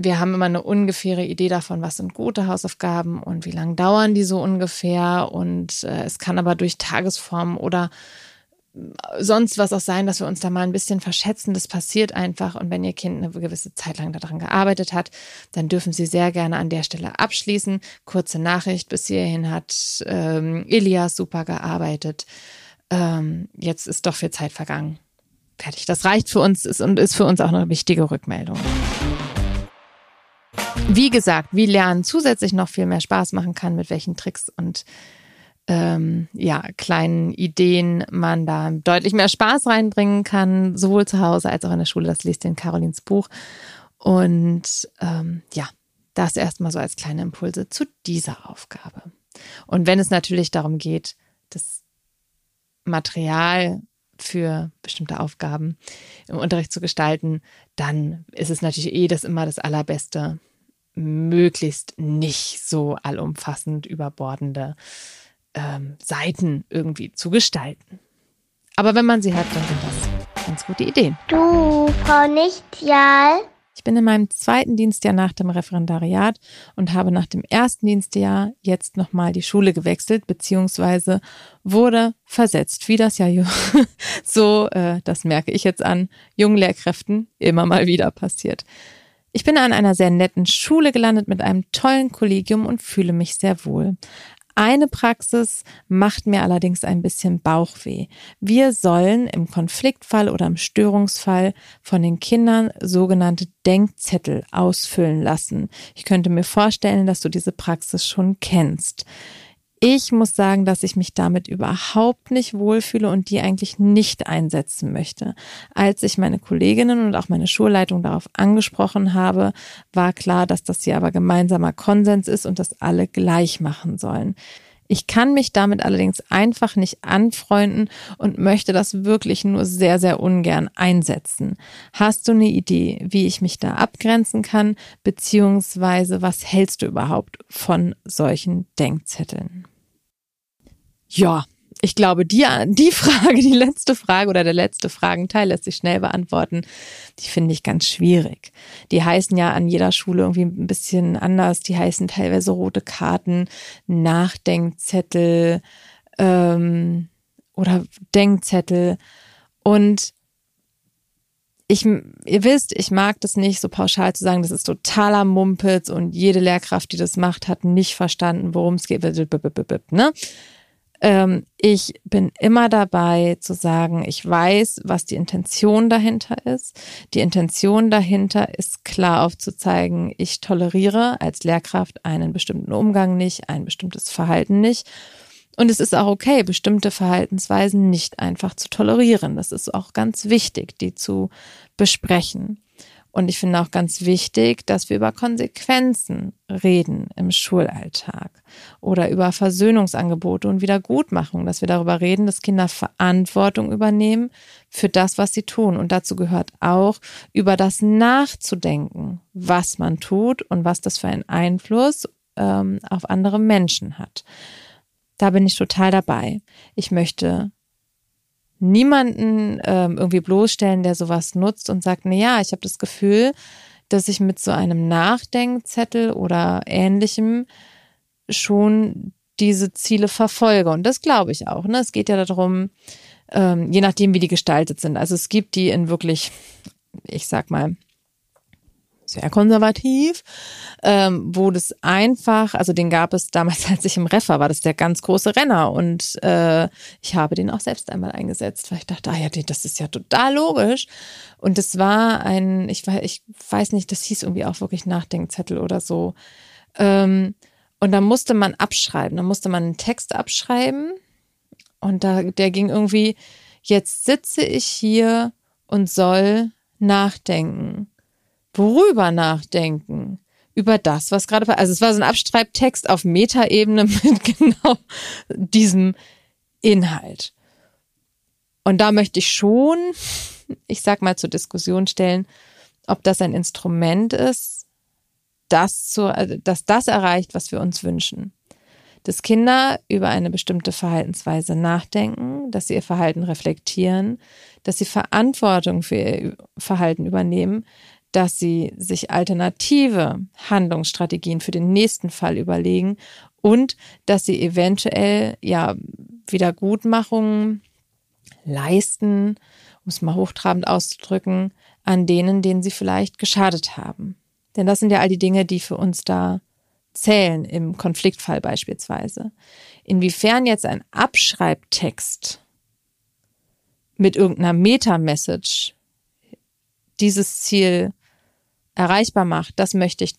wir haben immer eine ungefähre Idee davon, was sind gute Hausaufgaben und wie lange dauern die so ungefähr. Und äh, es kann aber durch Tagesform oder sonst was auch sein, dass wir uns da mal ein bisschen verschätzen. Das passiert einfach. Und wenn Ihr Kind eine gewisse Zeit lang daran gearbeitet hat, dann dürfen Sie sehr gerne an der Stelle abschließen. Kurze Nachricht bis hierhin hat ähm, Elias super gearbeitet. Ähm, jetzt ist doch viel Zeit vergangen. Fertig. Das reicht für uns ist, und ist für uns auch eine wichtige Rückmeldung. Wie gesagt, wie Lernen zusätzlich noch viel mehr Spaß machen kann, mit welchen Tricks und ähm, ja, kleinen Ideen man da deutlich mehr Spaß reinbringen kann, sowohl zu Hause als auch in der Schule. Das liest in Carolins Buch. Und ähm, ja, das erstmal so als kleine Impulse zu dieser Aufgabe. Und wenn es natürlich darum geht, das Material für bestimmte Aufgaben im Unterricht zu gestalten, dann ist es natürlich eh das immer das Allerbeste, möglichst nicht so allumfassend überbordende ähm, Seiten irgendwie zu gestalten. Aber wenn man sie hat, dann sind das ganz gute Ideen. Du, Frau Nichtjahl. Ich bin in meinem zweiten Dienstjahr nach dem Referendariat und habe nach dem ersten Dienstjahr jetzt nochmal die Schule gewechselt, beziehungsweise wurde versetzt, wie das ja *laughs* so, äh, das merke ich jetzt an jungen Lehrkräften immer mal wieder passiert. Ich bin an einer sehr netten Schule gelandet mit einem tollen Kollegium und fühle mich sehr wohl. Eine Praxis macht mir allerdings ein bisschen Bauchweh. Wir sollen im Konfliktfall oder im Störungsfall von den Kindern sogenannte Denkzettel ausfüllen lassen. Ich könnte mir vorstellen, dass du diese Praxis schon kennst. Ich muss sagen, dass ich mich damit überhaupt nicht wohlfühle und die eigentlich nicht einsetzen möchte. Als ich meine Kolleginnen und auch meine Schulleitung darauf angesprochen habe, war klar, dass das hier aber gemeinsamer Konsens ist und das alle gleich machen sollen. Ich kann mich damit allerdings einfach nicht anfreunden und möchte das wirklich nur sehr, sehr ungern einsetzen. Hast du eine Idee, wie ich mich da abgrenzen kann, beziehungsweise was hältst du überhaupt von solchen Denkzetteln? Ja, ich glaube, die, die *laughs* Frage, die letzte Frage oder der letzte Fragenteil lässt sich schnell beantworten. Die finde ich ganz schwierig. Die heißen ja an jeder Schule irgendwie ein bisschen anders. Die heißen teilweise rote Karten, Nachdenkzettel ähm, oder Denkzettel. Und ich, ihr wisst, ich mag das nicht, so pauschal zu sagen, das ist totaler Mumpitz und jede Lehrkraft, die das macht, hat nicht verstanden, worum es geht. Ne? Ähm, ich bin immer dabei zu sagen, ich weiß, was die Intention dahinter ist. Die Intention dahinter ist klar aufzuzeigen, ich toleriere als Lehrkraft einen bestimmten Umgang nicht, ein bestimmtes Verhalten nicht. Und es ist auch okay, bestimmte Verhaltensweisen nicht einfach zu tolerieren. Das ist auch ganz wichtig, die zu besprechen. Und ich finde auch ganz wichtig, dass wir über Konsequenzen reden im Schulalltag oder über Versöhnungsangebote und Wiedergutmachung, dass wir darüber reden, dass Kinder Verantwortung übernehmen für das, was sie tun. Und dazu gehört auch, über das nachzudenken, was man tut und was das für einen Einfluss ähm, auf andere Menschen hat. Da bin ich total dabei. Ich möchte niemanden ähm, irgendwie bloßstellen, der sowas nutzt und sagt, na ja, ich habe das Gefühl, dass ich mit so einem Nachdenkzettel oder ähnlichem schon diese Ziele verfolge. Und das glaube ich auch. Ne? Es geht ja darum, ähm, je nachdem, wie die gestaltet sind. Also es gibt die in wirklich, ich sag mal, sehr konservativ, ähm, wo das einfach, also den gab es damals, *laughs* als ich im Reffer war, das der ganz große Renner. Und äh, ich habe den auch selbst einmal eingesetzt, weil ich dachte, ah ja, das ist ja total logisch. Und es war ein, ich weiß, ich weiß nicht, das hieß irgendwie auch wirklich Nachdenkzettel oder so. Ähm, und da musste man abschreiben, da musste man einen Text abschreiben. Und da der ging irgendwie, jetzt sitze ich hier und soll nachdenken worüber nachdenken? Über das, was gerade, also es war so ein Abstreibtext auf Metaebene *laughs* mit genau diesem Inhalt. Und da möchte ich schon ich sag mal, zur Diskussion stellen, ob das ein Instrument ist, das zu, also, dass das erreicht, was wir uns wünschen. Dass Kinder über eine bestimmte Verhaltensweise nachdenken, dass sie ihr Verhalten reflektieren, dass sie Verantwortung für ihr Verhalten übernehmen, dass sie sich alternative Handlungsstrategien für den nächsten Fall überlegen und dass sie eventuell ja Wiedergutmachungen leisten, um es mal hochtrabend auszudrücken, an denen, denen sie vielleicht geschadet haben. Denn das sind ja all die Dinge, die für uns da zählen im Konfliktfall beispielsweise. Inwiefern jetzt ein Abschreibtext mit irgendeiner Meta-Message dieses Ziel erreichbar macht, das möchte ich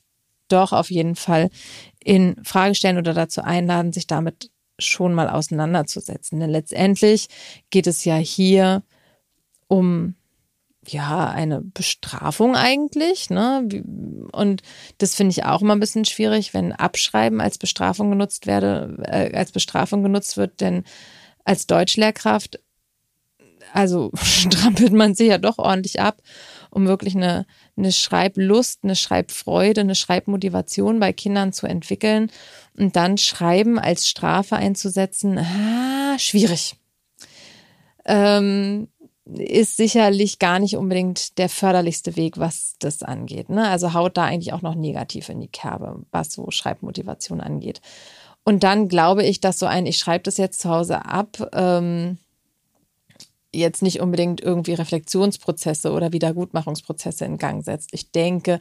doch auf jeden Fall in Frage stellen oder dazu einladen, sich damit schon mal auseinanderzusetzen. Denn letztendlich geht es ja hier um ja eine Bestrafung eigentlich, ne? Und das finde ich auch immer ein bisschen schwierig, wenn Abschreiben als Bestrafung genutzt werde, äh, als Bestrafung genutzt wird, denn als Deutschlehrkraft also *laughs* strampelt man sich ja doch ordentlich ab um wirklich eine, eine Schreiblust, eine Schreibfreude, eine Schreibmotivation bei Kindern zu entwickeln und dann Schreiben als Strafe einzusetzen, ah, schwierig. Ähm, ist sicherlich gar nicht unbedingt der förderlichste Weg, was das angeht. Ne? Also haut da eigentlich auch noch negativ in die Kerbe, was so Schreibmotivation angeht. Und dann glaube ich, dass so ein, ich schreibe das jetzt zu Hause ab, ähm, jetzt nicht unbedingt irgendwie Reflexionsprozesse oder Wiedergutmachungsprozesse in Gang setzt. Ich denke,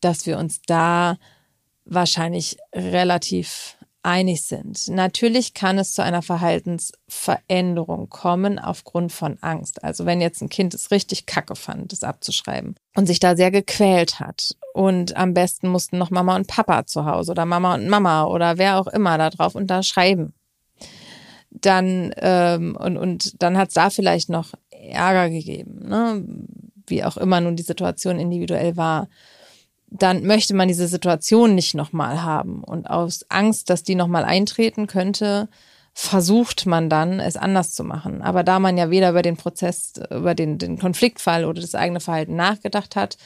dass wir uns da wahrscheinlich relativ einig sind. Natürlich kann es zu einer Verhaltensveränderung kommen aufgrund von Angst. Also wenn jetzt ein Kind es richtig kacke fand, das abzuschreiben und sich da sehr gequält hat und am besten mussten noch Mama und Papa zu Hause oder Mama und Mama oder wer auch immer da drauf unterschreiben dann ähm, und, und dann hat es da vielleicht noch Ärger gegeben, ne? wie auch immer nun die Situation individuell war, dann möchte man diese Situation nicht nochmal haben. Und aus Angst, dass die nochmal eintreten könnte, versucht man dann, es anders zu machen. Aber da man ja weder über den Prozess, über den, den Konfliktfall oder das eigene Verhalten nachgedacht hat,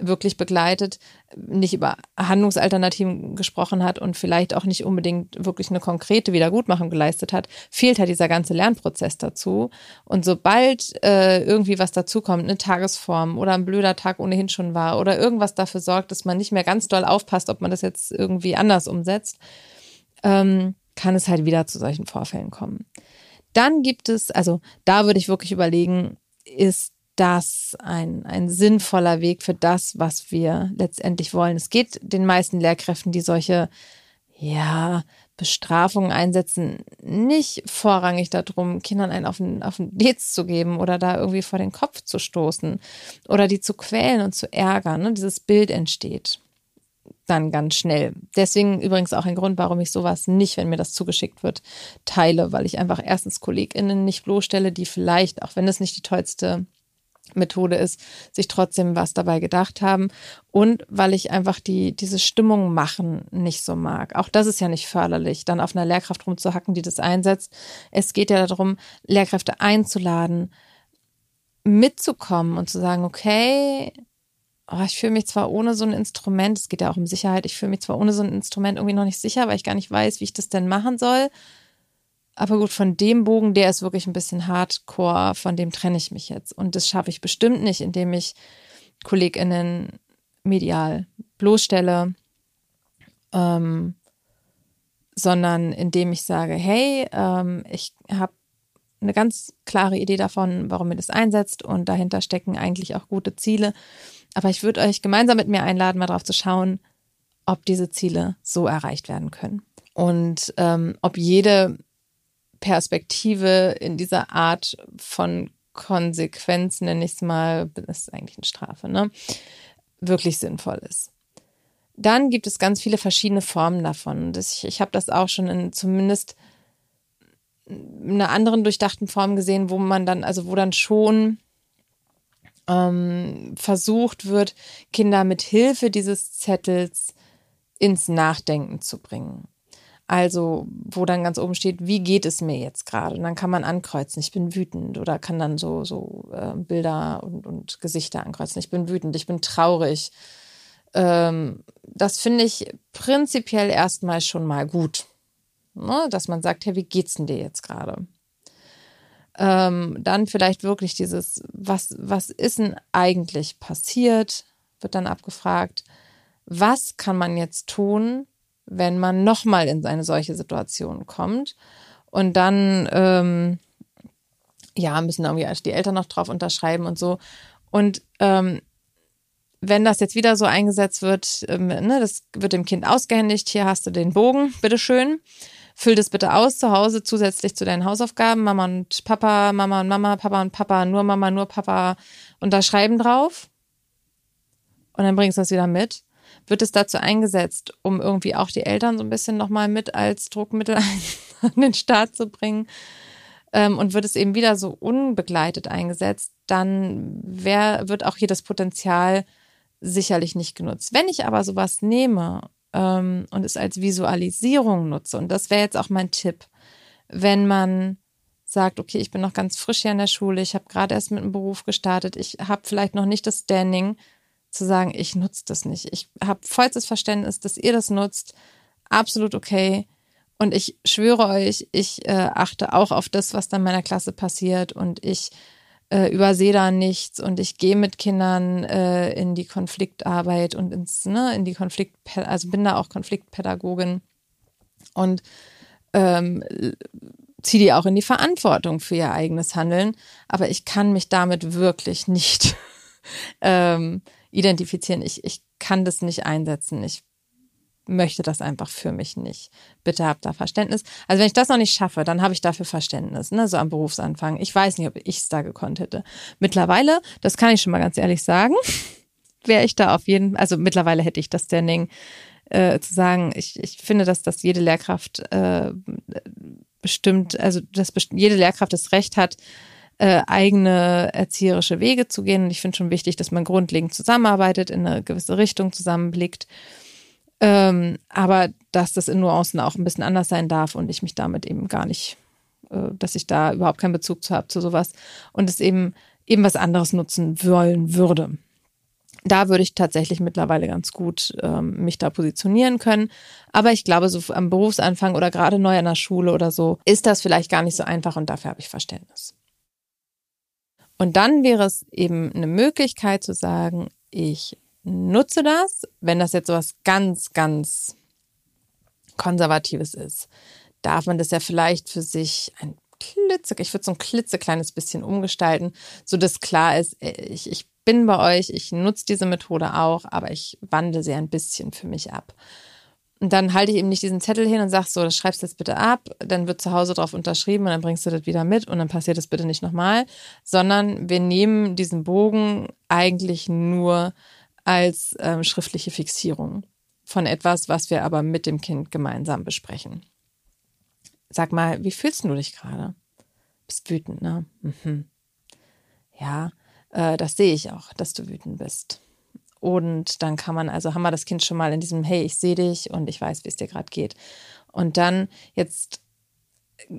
wirklich begleitet, nicht über Handlungsalternativen gesprochen hat und vielleicht auch nicht unbedingt wirklich eine konkrete Wiedergutmachung geleistet hat, fehlt halt dieser ganze Lernprozess dazu. Und sobald äh, irgendwie was dazukommt, eine Tagesform oder ein blöder Tag ohnehin schon war oder irgendwas dafür sorgt, dass man nicht mehr ganz doll aufpasst, ob man das jetzt irgendwie anders umsetzt, ähm, kann es halt wieder zu solchen Vorfällen kommen. Dann gibt es, also da würde ich wirklich überlegen, ist das ein, ein sinnvoller Weg für das, was wir letztendlich wollen. Es geht den meisten Lehrkräften, die solche, ja, Bestrafungen einsetzen, nicht vorrangig darum, Kindern einen auf den, auf den Dez zu geben oder da irgendwie vor den Kopf zu stoßen oder die zu quälen und zu ärgern. Ne? Dieses Bild entsteht dann ganz schnell. Deswegen übrigens auch ein Grund, warum ich sowas nicht, wenn mir das zugeschickt wird, teile, weil ich einfach erstens KollegInnen nicht bloßstelle, die vielleicht, auch wenn es nicht die tollste Methode ist, sich trotzdem was dabei gedacht haben und weil ich einfach die diese Stimmung machen nicht so mag. Auch das ist ja nicht förderlich, dann auf einer Lehrkraft rumzuhacken, die das einsetzt. Es geht ja darum, Lehrkräfte einzuladen, mitzukommen und zu sagen, okay, oh, ich fühle mich zwar ohne so ein Instrument, es geht ja auch um Sicherheit, ich fühle mich zwar ohne so ein Instrument irgendwie noch nicht sicher, weil ich gar nicht weiß, wie ich das denn machen soll. Aber gut, von dem Bogen, der ist wirklich ein bisschen hardcore, von dem trenne ich mich jetzt. Und das schaffe ich bestimmt nicht, indem ich KollegInnen medial bloßstelle, ähm, sondern indem ich sage, hey, ähm, ich habe eine ganz klare Idee davon, warum ihr das einsetzt und dahinter stecken eigentlich auch gute Ziele. Aber ich würde euch gemeinsam mit mir einladen, mal drauf zu schauen, ob diese Ziele so erreicht werden können. Und ähm, ob jede Perspektive in dieser Art von Konsequenz, nenne ich es mal, das ist eigentlich eine Strafe, ne? wirklich sinnvoll ist. Dann gibt es ganz viele verschiedene Formen davon. Ich, ich habe das auch schon in zumindest einer anderen durchdachten Form gesehen, wo man dann, also wo dann schon ähm, versucht wird, Kinder mit Hilfe dieses Zettels ins Nachdenken zu bringen. Also, wo dann ganz oben steht, wie geht es mir jetzt gerade? Und dann kann man ankreuzen, ich bin wütend oder kann dann so, so äh, Bilder und, und Gesichter ankreuzen. Ich bin wütend, ich bin traurig. Ähm, das finde ich prinzipiell erstmal schon mal gut. Ne? Dass man sagt, hey, wie geht's denn dir jetzt gerade? Ähm, dann vielleicht wirklich dieses, was, was ist denn eigentlich passiert, wird dann abgefragt. Was kann man jetzt tun, wenn man nochmal in eine solche Situation kommt. Und dann, ähm, ja, müssen irgendwie die Eltern noch drauf unterschreiben und so. Und ähm, wenn das jetzt wieder so eingesetzt wird, ähm, ne, das wird dem Kind ausgehändigt, hier hast du den Bogen, bitteschön. Füll das bitte aus zu Hause zusätzlich zu deinen Hausaufgaben. Mama und Papa, Mama und Mama, Papa und Papa, nur Mama, nur Papa unterschreiben drauf. Und dann bringst du das wieder mit wird es dazu eingesetzt, um irgendwie auch die Eltern so ein bisschen nochmal mit als Druckmittel *laughs* an den Start zu bringen. Ähm, und wird es eben wieder so unbegleitet eingesetzt, dann wär, wird auch hier das Potenzial sicherlich nicht genutzt. Wenn ich aber sowas nehme ähm, und es als Visualisierung nutze, und das wäre jetzt auch mein Tipp, wenn man sagt, okay, ich bin noch ganz frisch hier in der Schule, ich habe gerade erst mit dem Beruf gestartet, ich habe vielleicht noch nicht das Standing, zu sagen, ich nutze das nicht. Ich habe vollstes Verständnis, dass ihr das nutzt. Absolut okay. Und ich schwöre euch, ich äh, achte auch auf das, was da in meiner Klasse passiert und ich äh, übersehe da nichts und ich gehe mit Kindern äh, in die Konfliktarbeit und ins, ne, in die Konflikt, also bin da auch Konfliktpädagogin und ähm, ziehe die auch in die Verantwortung für ihr eigenes Handeln. Aber ich kann mich damit wirklich nicht *laughs* ähm, identifizieren. Ich, ich kann das nicht einsetzen. Ich möchte das einfach für mich nicht. Bitte habt da Verständnis. Also wenn ich das noch nicht schaffe, dann habe ich dafür Verständnis, ne, so am Berufsanfang. Ich weiß nicht, ob ich es da gekonnt hätte. Mittlerweile, das kann ich schon mal ganz ehrlich sagen, *laughs* wäre ich da auf jeden, also mittlerweile hätte ich das Standing, äh, zu sagen, ich, ich finde, dass das jede Lehrkraft äh, bestimmt, also dass jede Lehrkraft das Recht hat, äh, eigene erzieherische Wege zu gehen. Und ich finde schon wichtig, dass man grundlegend zusammenarbeitet, in eine gewisse Richtung zusammenblickt. Ähm, aber dass das in Nuancen auch ein bisschen anders sein darf und ich mich damit eben gar nicht, äh, dass ich da überhaupt keinen Bezug zu habe zu sowas und es eben eben was anderes nutzen wollen würde. Da würde ich tatsächlich mittlerweile ganz gut ähm, mich da positionieren können. Aber ich glaube, so am Berufsanfang oder gerade neu an der Schule oder so, ist das vielleicht gar nicht so einfach und dafür habe ich Verständnis. Und dann wäre es eben eine Möglichkeit zu sagen, ich nutze das, wenn das jetzt so was ganz, ganz Konservatives ist, darf man das ja vielleicht für sich ein klitze, ich würde so ein klitzekleines bisschen umgestalten, so dass klar ist, äh, ich, ich bin bei euch, ich nutze diese Methode auch, aber ich wandle sie ein bisschen für mich ab. Und dann halte ich eben nicht diesen Zettel hin und sag so, das schreibst du jetzt bitte ab, dann wird zu Hause drauf unterschrieben und dann bringst du das wieder mit und dann passiert das bitte nicht nochmal, sondern wir nehmen diesen Bogen eigentlich nur als ähm, schriftliche Fixierung von etwas, was wir aber mit dem Kind gemeinsam besprechen. Sag mal, wie fühlst du dich gerade? Bist wütend, ne? Mhm. Ja, äh, das sehe ich auch, dass du wütend bist. Und dann kann man, also haben wir das Kind schon mal in diesem, hey, ich sehe dich und ich weiß, wie es dir gerade geht. Und dann jetzt,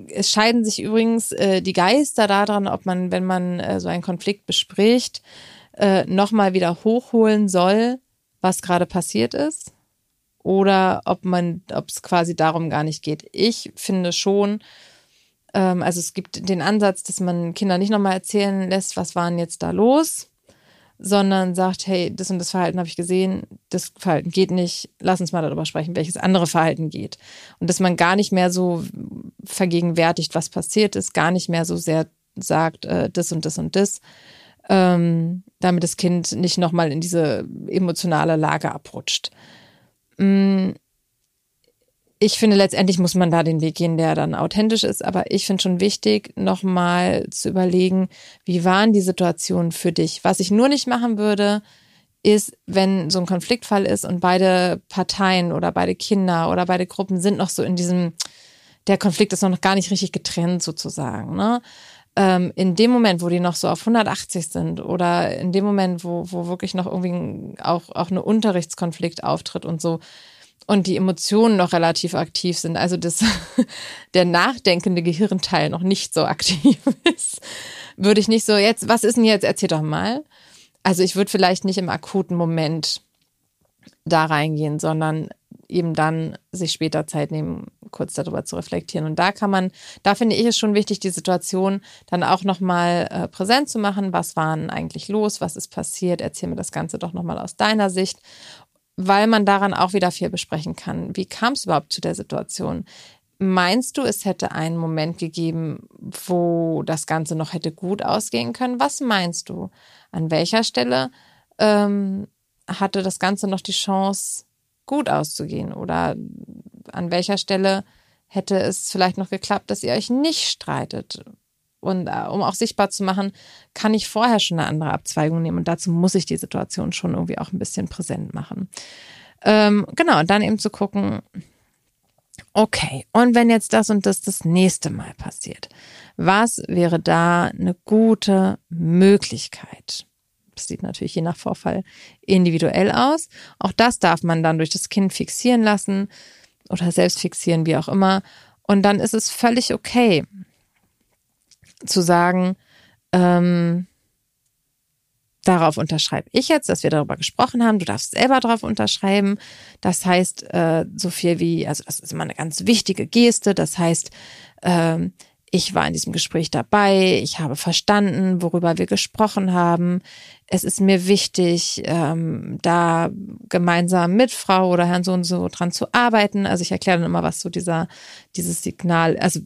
es scheiden sich übrigens äh, die Geister daran, ob man, wenn man äh, so einen Konflikt bespricht, äh, nochmal wieder hochholen soll, was gerade passiert ist. Oder ob man, ob es quasi darum gar nicht geht. Ich finde schon, ähm, also es gibt den Ansatz, dass man Kinder nicht nochmal erzählen lässt, was war denn jetzt da los, sondern sagt, hey, das und das Verhalten habe ich gesehen, das Verhalten geht nicht, lass uns mal darüber sprechen, welches andere Verhalten geht. Und dass man gar nicht mehr so vergegenwärtigt, was passiert ist, gar nicht mehr so sehr sagt, äh, das und das und das, ähm, damit das Kind nicht nochmal in diese emotionale Lage abrutscht. Mm, ich finde, letztendlich muss man da den Weg gehen, der dann authentisch ist. Aber ich finde schon wichtig, nochmal zu überlegen, wie waren die Situationen für dich? Was ich nur nicht machen würde, ist, wenn so ein Konfliktfall ist und beide Parteien oder beide Kinder oder beide Gruppen sind noch so in diesem, der Konflikt ist noch gar nicht richtig getrennt sozusagen. Ne? Ähm, in dem Moment, wo die noch so auf 180 sind oder in dem Moment, wo, wo wirklich noch irgendwie auch, auch eine Unterrichtskonflikt auftritt und so, und die Emotionen noch relativ aktiv sind, also das, *laughs* der nachdenkende Gehirnteil noch nicht so aktiv *laughs* ist, würde ich nicht so, jetzt, was ist denn jetzt, erzähl doch mal. Also ich würde vielleicht nicht im akuten Moment da reingehen, sondern eben dann sich später Zeit nehmen, kurz darüber zu reflektieren. Und da kann man, da finde ich es schon wichtig, die Situation dann auch nochmal äh, präsent zu machen. Was war denn eigentlich los? Was ist passiert? Erzähl mir das Ganze doch nochmal aus deiner Sicht, weil man daran auch wieder viel besprechen kann. Wie kam es überhaupt zu der Situation? Meinst du, es hätte einen Moment gegeben, wo das Ganze noch hätte gut ausgehen können? Was meinst du? An welcher Stelle ähm, hatte das Ganze noch die Chance, gut auszugehen? Oder an welcher Stelle hätte es vielleicht noch geklappt, dass ihr euch nicht streitet? Und äh, um auch sichtbar zu machen, kann ich vorher schon eine andere Abzweigung nehmen. Und dazu muss ich die Situation schon irgendwie auch ein bisschen präsent machen. Ähm, genau, und dann eben zu gucken, okay, und wenn jetzt das und das das nächste Mal passiert, was wäre da eine gute Möglichkeit? Das sieht natürlich je nach Vorfall individuell aus. Auch das darf man dann durch das Kind fixieren lassen oder selbst fixieren, wie auch immer. Und dann ist es völlig okay zu sagen, ähm, darauf unterschreibe ich jetzt, dass wir darüber gesprochen haben. Du darfst selber darauf unterschreiben. Das heißt, äh, so viel wie, also das ist immer eine ganz wichtige Geste. Das heißt, ähm, ich war in diesem Gespräch dabei, ich habe verstanden, worüber wir gesprochen haben. Es ist mir wichtig, ähm, da gemeinsam mit Frau oder Herrn so und so dran zu arbeiten. Also ich erkläre dann immer, was so dieser, dieses Signal, also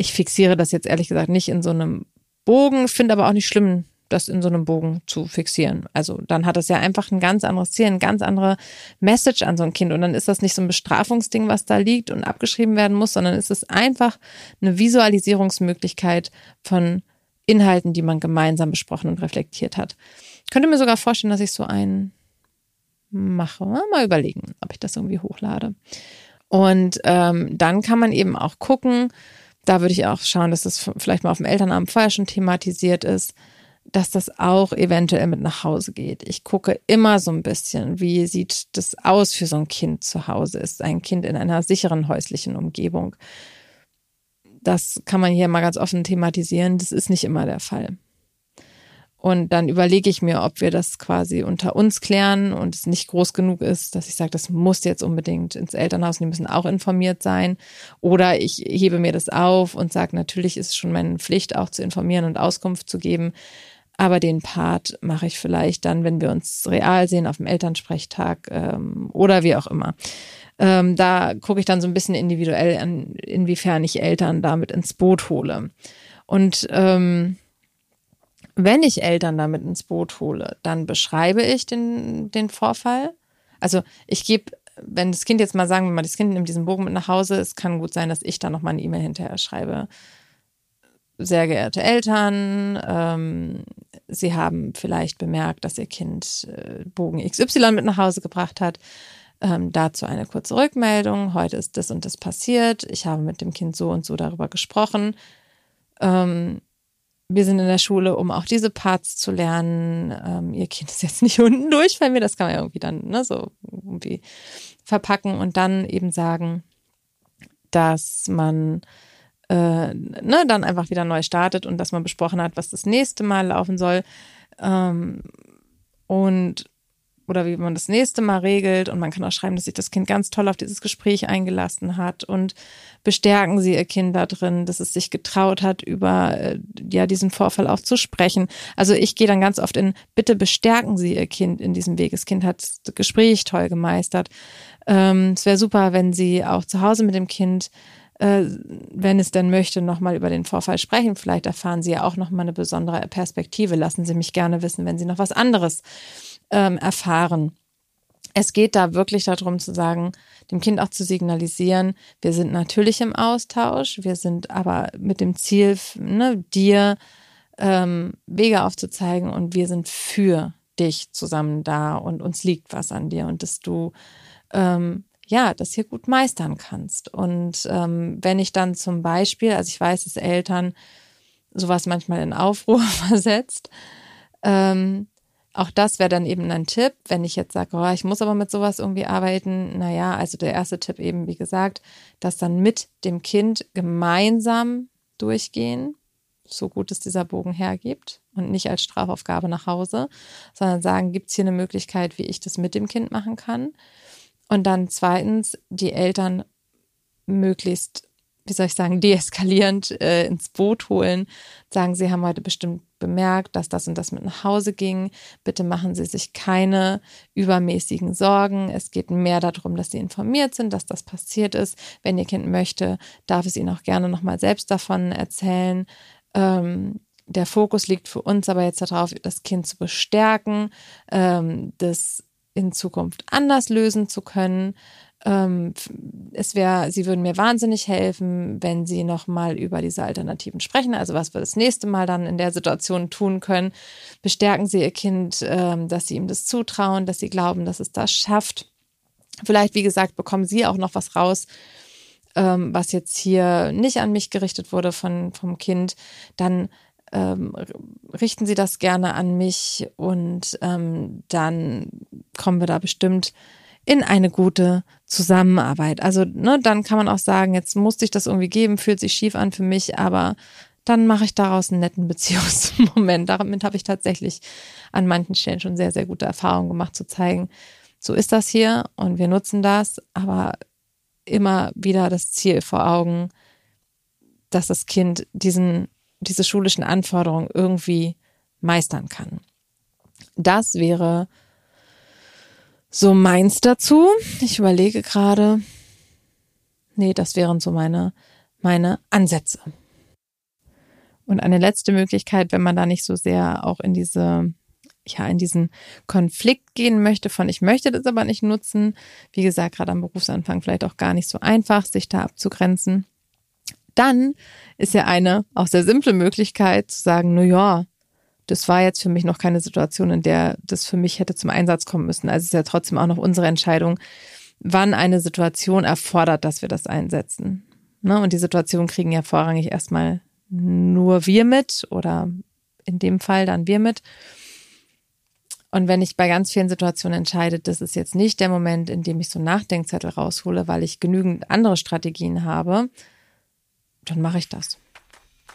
ich fixiere das jetzt ehrlich gesagt nicht in so einem Bogen, finde aber auch nicht schlimm, das in so einem Bogen zu fixieren. Also dann hat es ja einfach ein ganz anderes Ziel, eine ganz andere Message an so ein Kind. Und dann ist das nicht so ein Bestrafungsding, was da liegt und abgeschrieben werden muss, sondern es ist einfach eine Visualisierungsmöglichkeit von Inhalten, die man gemeinsam besprochen und reflektiert hat. Ich könnte mir sogar vorstellen, dass ich so einen mache. Mal überlegen, ob ich das irgendwie hochlade. Und ähm, dann kann man eben auch gucken, da würde ich auch schauen, dass das vielleicht mal auf dem Elternabend vorher schon thematisiert ist dass das auch eventuell mit nach Hause geht. Ich gucke immer so ein bisschen, wie sieht das aus für so ein Kind zu Hause? Ist ein Kind in einer sicheren häuslichen Umgebung? Das kann man hier mal ganz offen thematisieren. Das ist nicht immer der Fall. Und dann überlege ich mir, ob wir das quasi unter uns klären und es nicht groß genug ist, dass ich sage, das muss jetzt unbedingt ins Elternhaus und die müssen auch informiert sein. Oder ich hebe mir das auf und sage, natürlich ist es schon meine Pflicht, auch zu informieren und Auskunft zu geben. Aber den Part mache ich vielleicht dann, wenn wir uns real sehen auf dem Elternsprechtag ähm, oder wie auch immer. Ähm, da gucke ich dann so ein bisschen individuell an, inwiefern ich Eltern damit ins Boot hole. Und ähm, wenn ich Eltern damit ins Boot hole, dann beschreibe ich den, den Vorfall. Also ich gebe, wenn das Kind jetzt mal sagen wir mal, das Kind nimmt diesen Bogen mit nach Hause, es kann gut sein, dass ich da nochmal eine E-Mail hinterher schreibe sehr geehrte Eltern, ähm, Sie haben vielleicht bemerkt, dass Ihr Kind äh, Bogen XY mit nach Hause gebracht hat. Ähm, dazu eine kurze Rückmeldung. Heute ist das und das passiert. Ich habe mit dem Kind so und so darüber gesprochen. Ähm, wir sind in der Schule, um auch diese Parts zu lernen. Ähm, ihr Kind ist jetzt nicht *laughs* unten durch weil mir, das kann man irgendwie dann ne, so irgendwie verpacken und dann eben sagen, dass man äh, ne, dann einfach wieder neu startet und dass man besprochen hat, was das nächste Mal laufen soll. Ähm, und oder wie man das nächste Mal regelt. Und man kann auch schreiben, dass sich das Kind ganz toll auf dieses Gespräch eingelassen hat und bestärken Sie Ihr Kind da drin, dass es sich getraut hat, über äh, ja diesen Vorfall auch zu sprechen. Also ich gehe dann ganz oft in, bitte bestärken Sie Ihr Kind in diesem Weg. Das Kind hat das Gespräch toll gemeistert. Ähm, es wäre super, wenn Sie auch zu Hause mit dem Kind äh, wenn es denn möchte, nochmal über den Vorfall sprechen. Vielleicht erfahren Sie ja auch nochmal eine besondere Perspektive. Lassen Sie mich gerne wissen, wenn Sie noch was anderes ähm, erfahren. Es geht da wirklich darum zu sagen, dem Kind auch zu signalisieren, wir sind natürlich im Austausch, wir sind aber mit dem Ziel, ne, dir ähm, Wege aufzuzeigen und wir sind für dich zusammen da und uns liegt was an dir und dass du ähm, ja, das hier gut meistern kannst. Und ähm, wenn ich dann zum Beispiel, also ich weiß, dass Eltern sowas manchmal in Aufruhr *laughs* versetzt, ähm, auch das wäre dann eben ein Tipp, wenn ich jetzt sage, oh, ich muss aber mit sowas irgendwie arbeiten. Naja, also der erste Tipp eben, wie gesagt, das dann mit dem Kind gemeinsam durchgehen, so gut es dieser Bogen hergibt und nicht als Strafaufgabe nach Hause, sondern sagen, gibt es hier eine Möglichkeit, wie ich das mit dem Kind machen kann? Und dann zweitens, die Eltern möglichst wie soll ich sagen, deeskalierend äh, ins Boot holen, sagen, Sie haben heute bestimmt bemerkt, dass das und das mit nach Hause ging. Bitte machen Sie sich keine übermäßigen Sorgen. Es geht mehr darum, dass Sie informiert sind, dass das passiert ist. Wenn Ihr Kind möchte, darf es Ihnen auch gerne nochmal selbst davon erzählen. Ähm, der Fokus liegt für uns aber jetzt darauf, das Kind zu bestärken, ähm, das in Zukunft anders lösen zu können ähm, es wäre, sie würden mir wahnsinnig helfen, wenn sie nochmal über diese Alternativen sprechen. Also was wir das nächste Mal dann in der Situation tun können. Bestärken Sie Ihr Kind, ähm, dass Sie ihm das zutrauen, dass Sie glauben, dass es das schafft. Vielleicht, wie gesagt, bekommen Sie auch noch was raus, ähm, was jetzt hier nicht an mich gerichtet wurde von, vom Kind. Dann ähm, richten Sie das gerne an mich und ähm, dann kommen wir da bestimmt in eine gute Zusammenarbeit. Also, ne, dann kann man auch sagen, jetzt musste ich das irgendwie geben, fühlt sich schief an für mich, aber dann mache ich daraus einen netten *laughs* Beziehungsmoment. Damit habe ich tatsächlich an manchen Stellen schon sehr, sehr gute Erfahrungen gemacht, zu zeigen, so ist das hier und wir nutzen das, aber immer wieder das Ziel vor Augen, dass das Kind diesen, diese schulischen Anforderungen irgendwie meistern kann. Das wäre so meins dazu. Ich überlege gerade. Nee, das wären so meine, meine Ansätze. Und eine letzte Möglichkeit, wenn man da nicht so sehr auch in diese, ja, in diesen Konflikt gehen möchte von ich möchte das aber nicht nutzen. Wie gesagt, gerade am Berufsanfang vielleicht auch gar nicht so einfach, sich da abzugrenzen. Dann ist ja eine auch sehr simple Möglichkeit zu sagen, na ja, das war jetzt für mich noch keine Situation, in der das für mich hätte zum Einsatz kommen müssen. Also es ist ja trotzdem auch noch unsere Entscheidung, wann eine Situation erfordert, dass wir das einsetzen. Ne? Und die Situation kriegen ja vorrangig erstmal nur wir mit oder in dem Fall dann wir mit. Und wenn ich bei ganz vielen Situationen entscheide, das ist jetzt nicht der Moment, in dem ich so Nachdenkzettel raushole, weil ich genügend andere Strategien habe, dann mache ich das.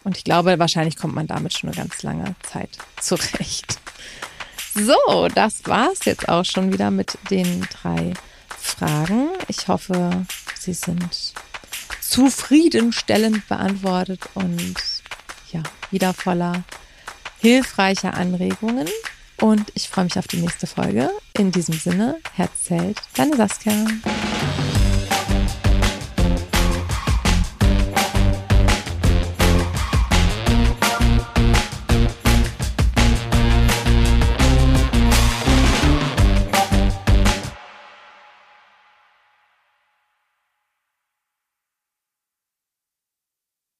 Und ich glaube, wahrscheinlich kommt man damit schon eine ganz lange Zeit zurecht. So, das war's jetzt auch schon wieder mit den drei Fragen. Ich hoffe, sie sind zufriedenstellend beantwortet und ja, wieder voller hilfreicher Anregungen. Und ich freue mich auf die nächste Folge. In diesem Sinne, Herz zählt, deine Saskia.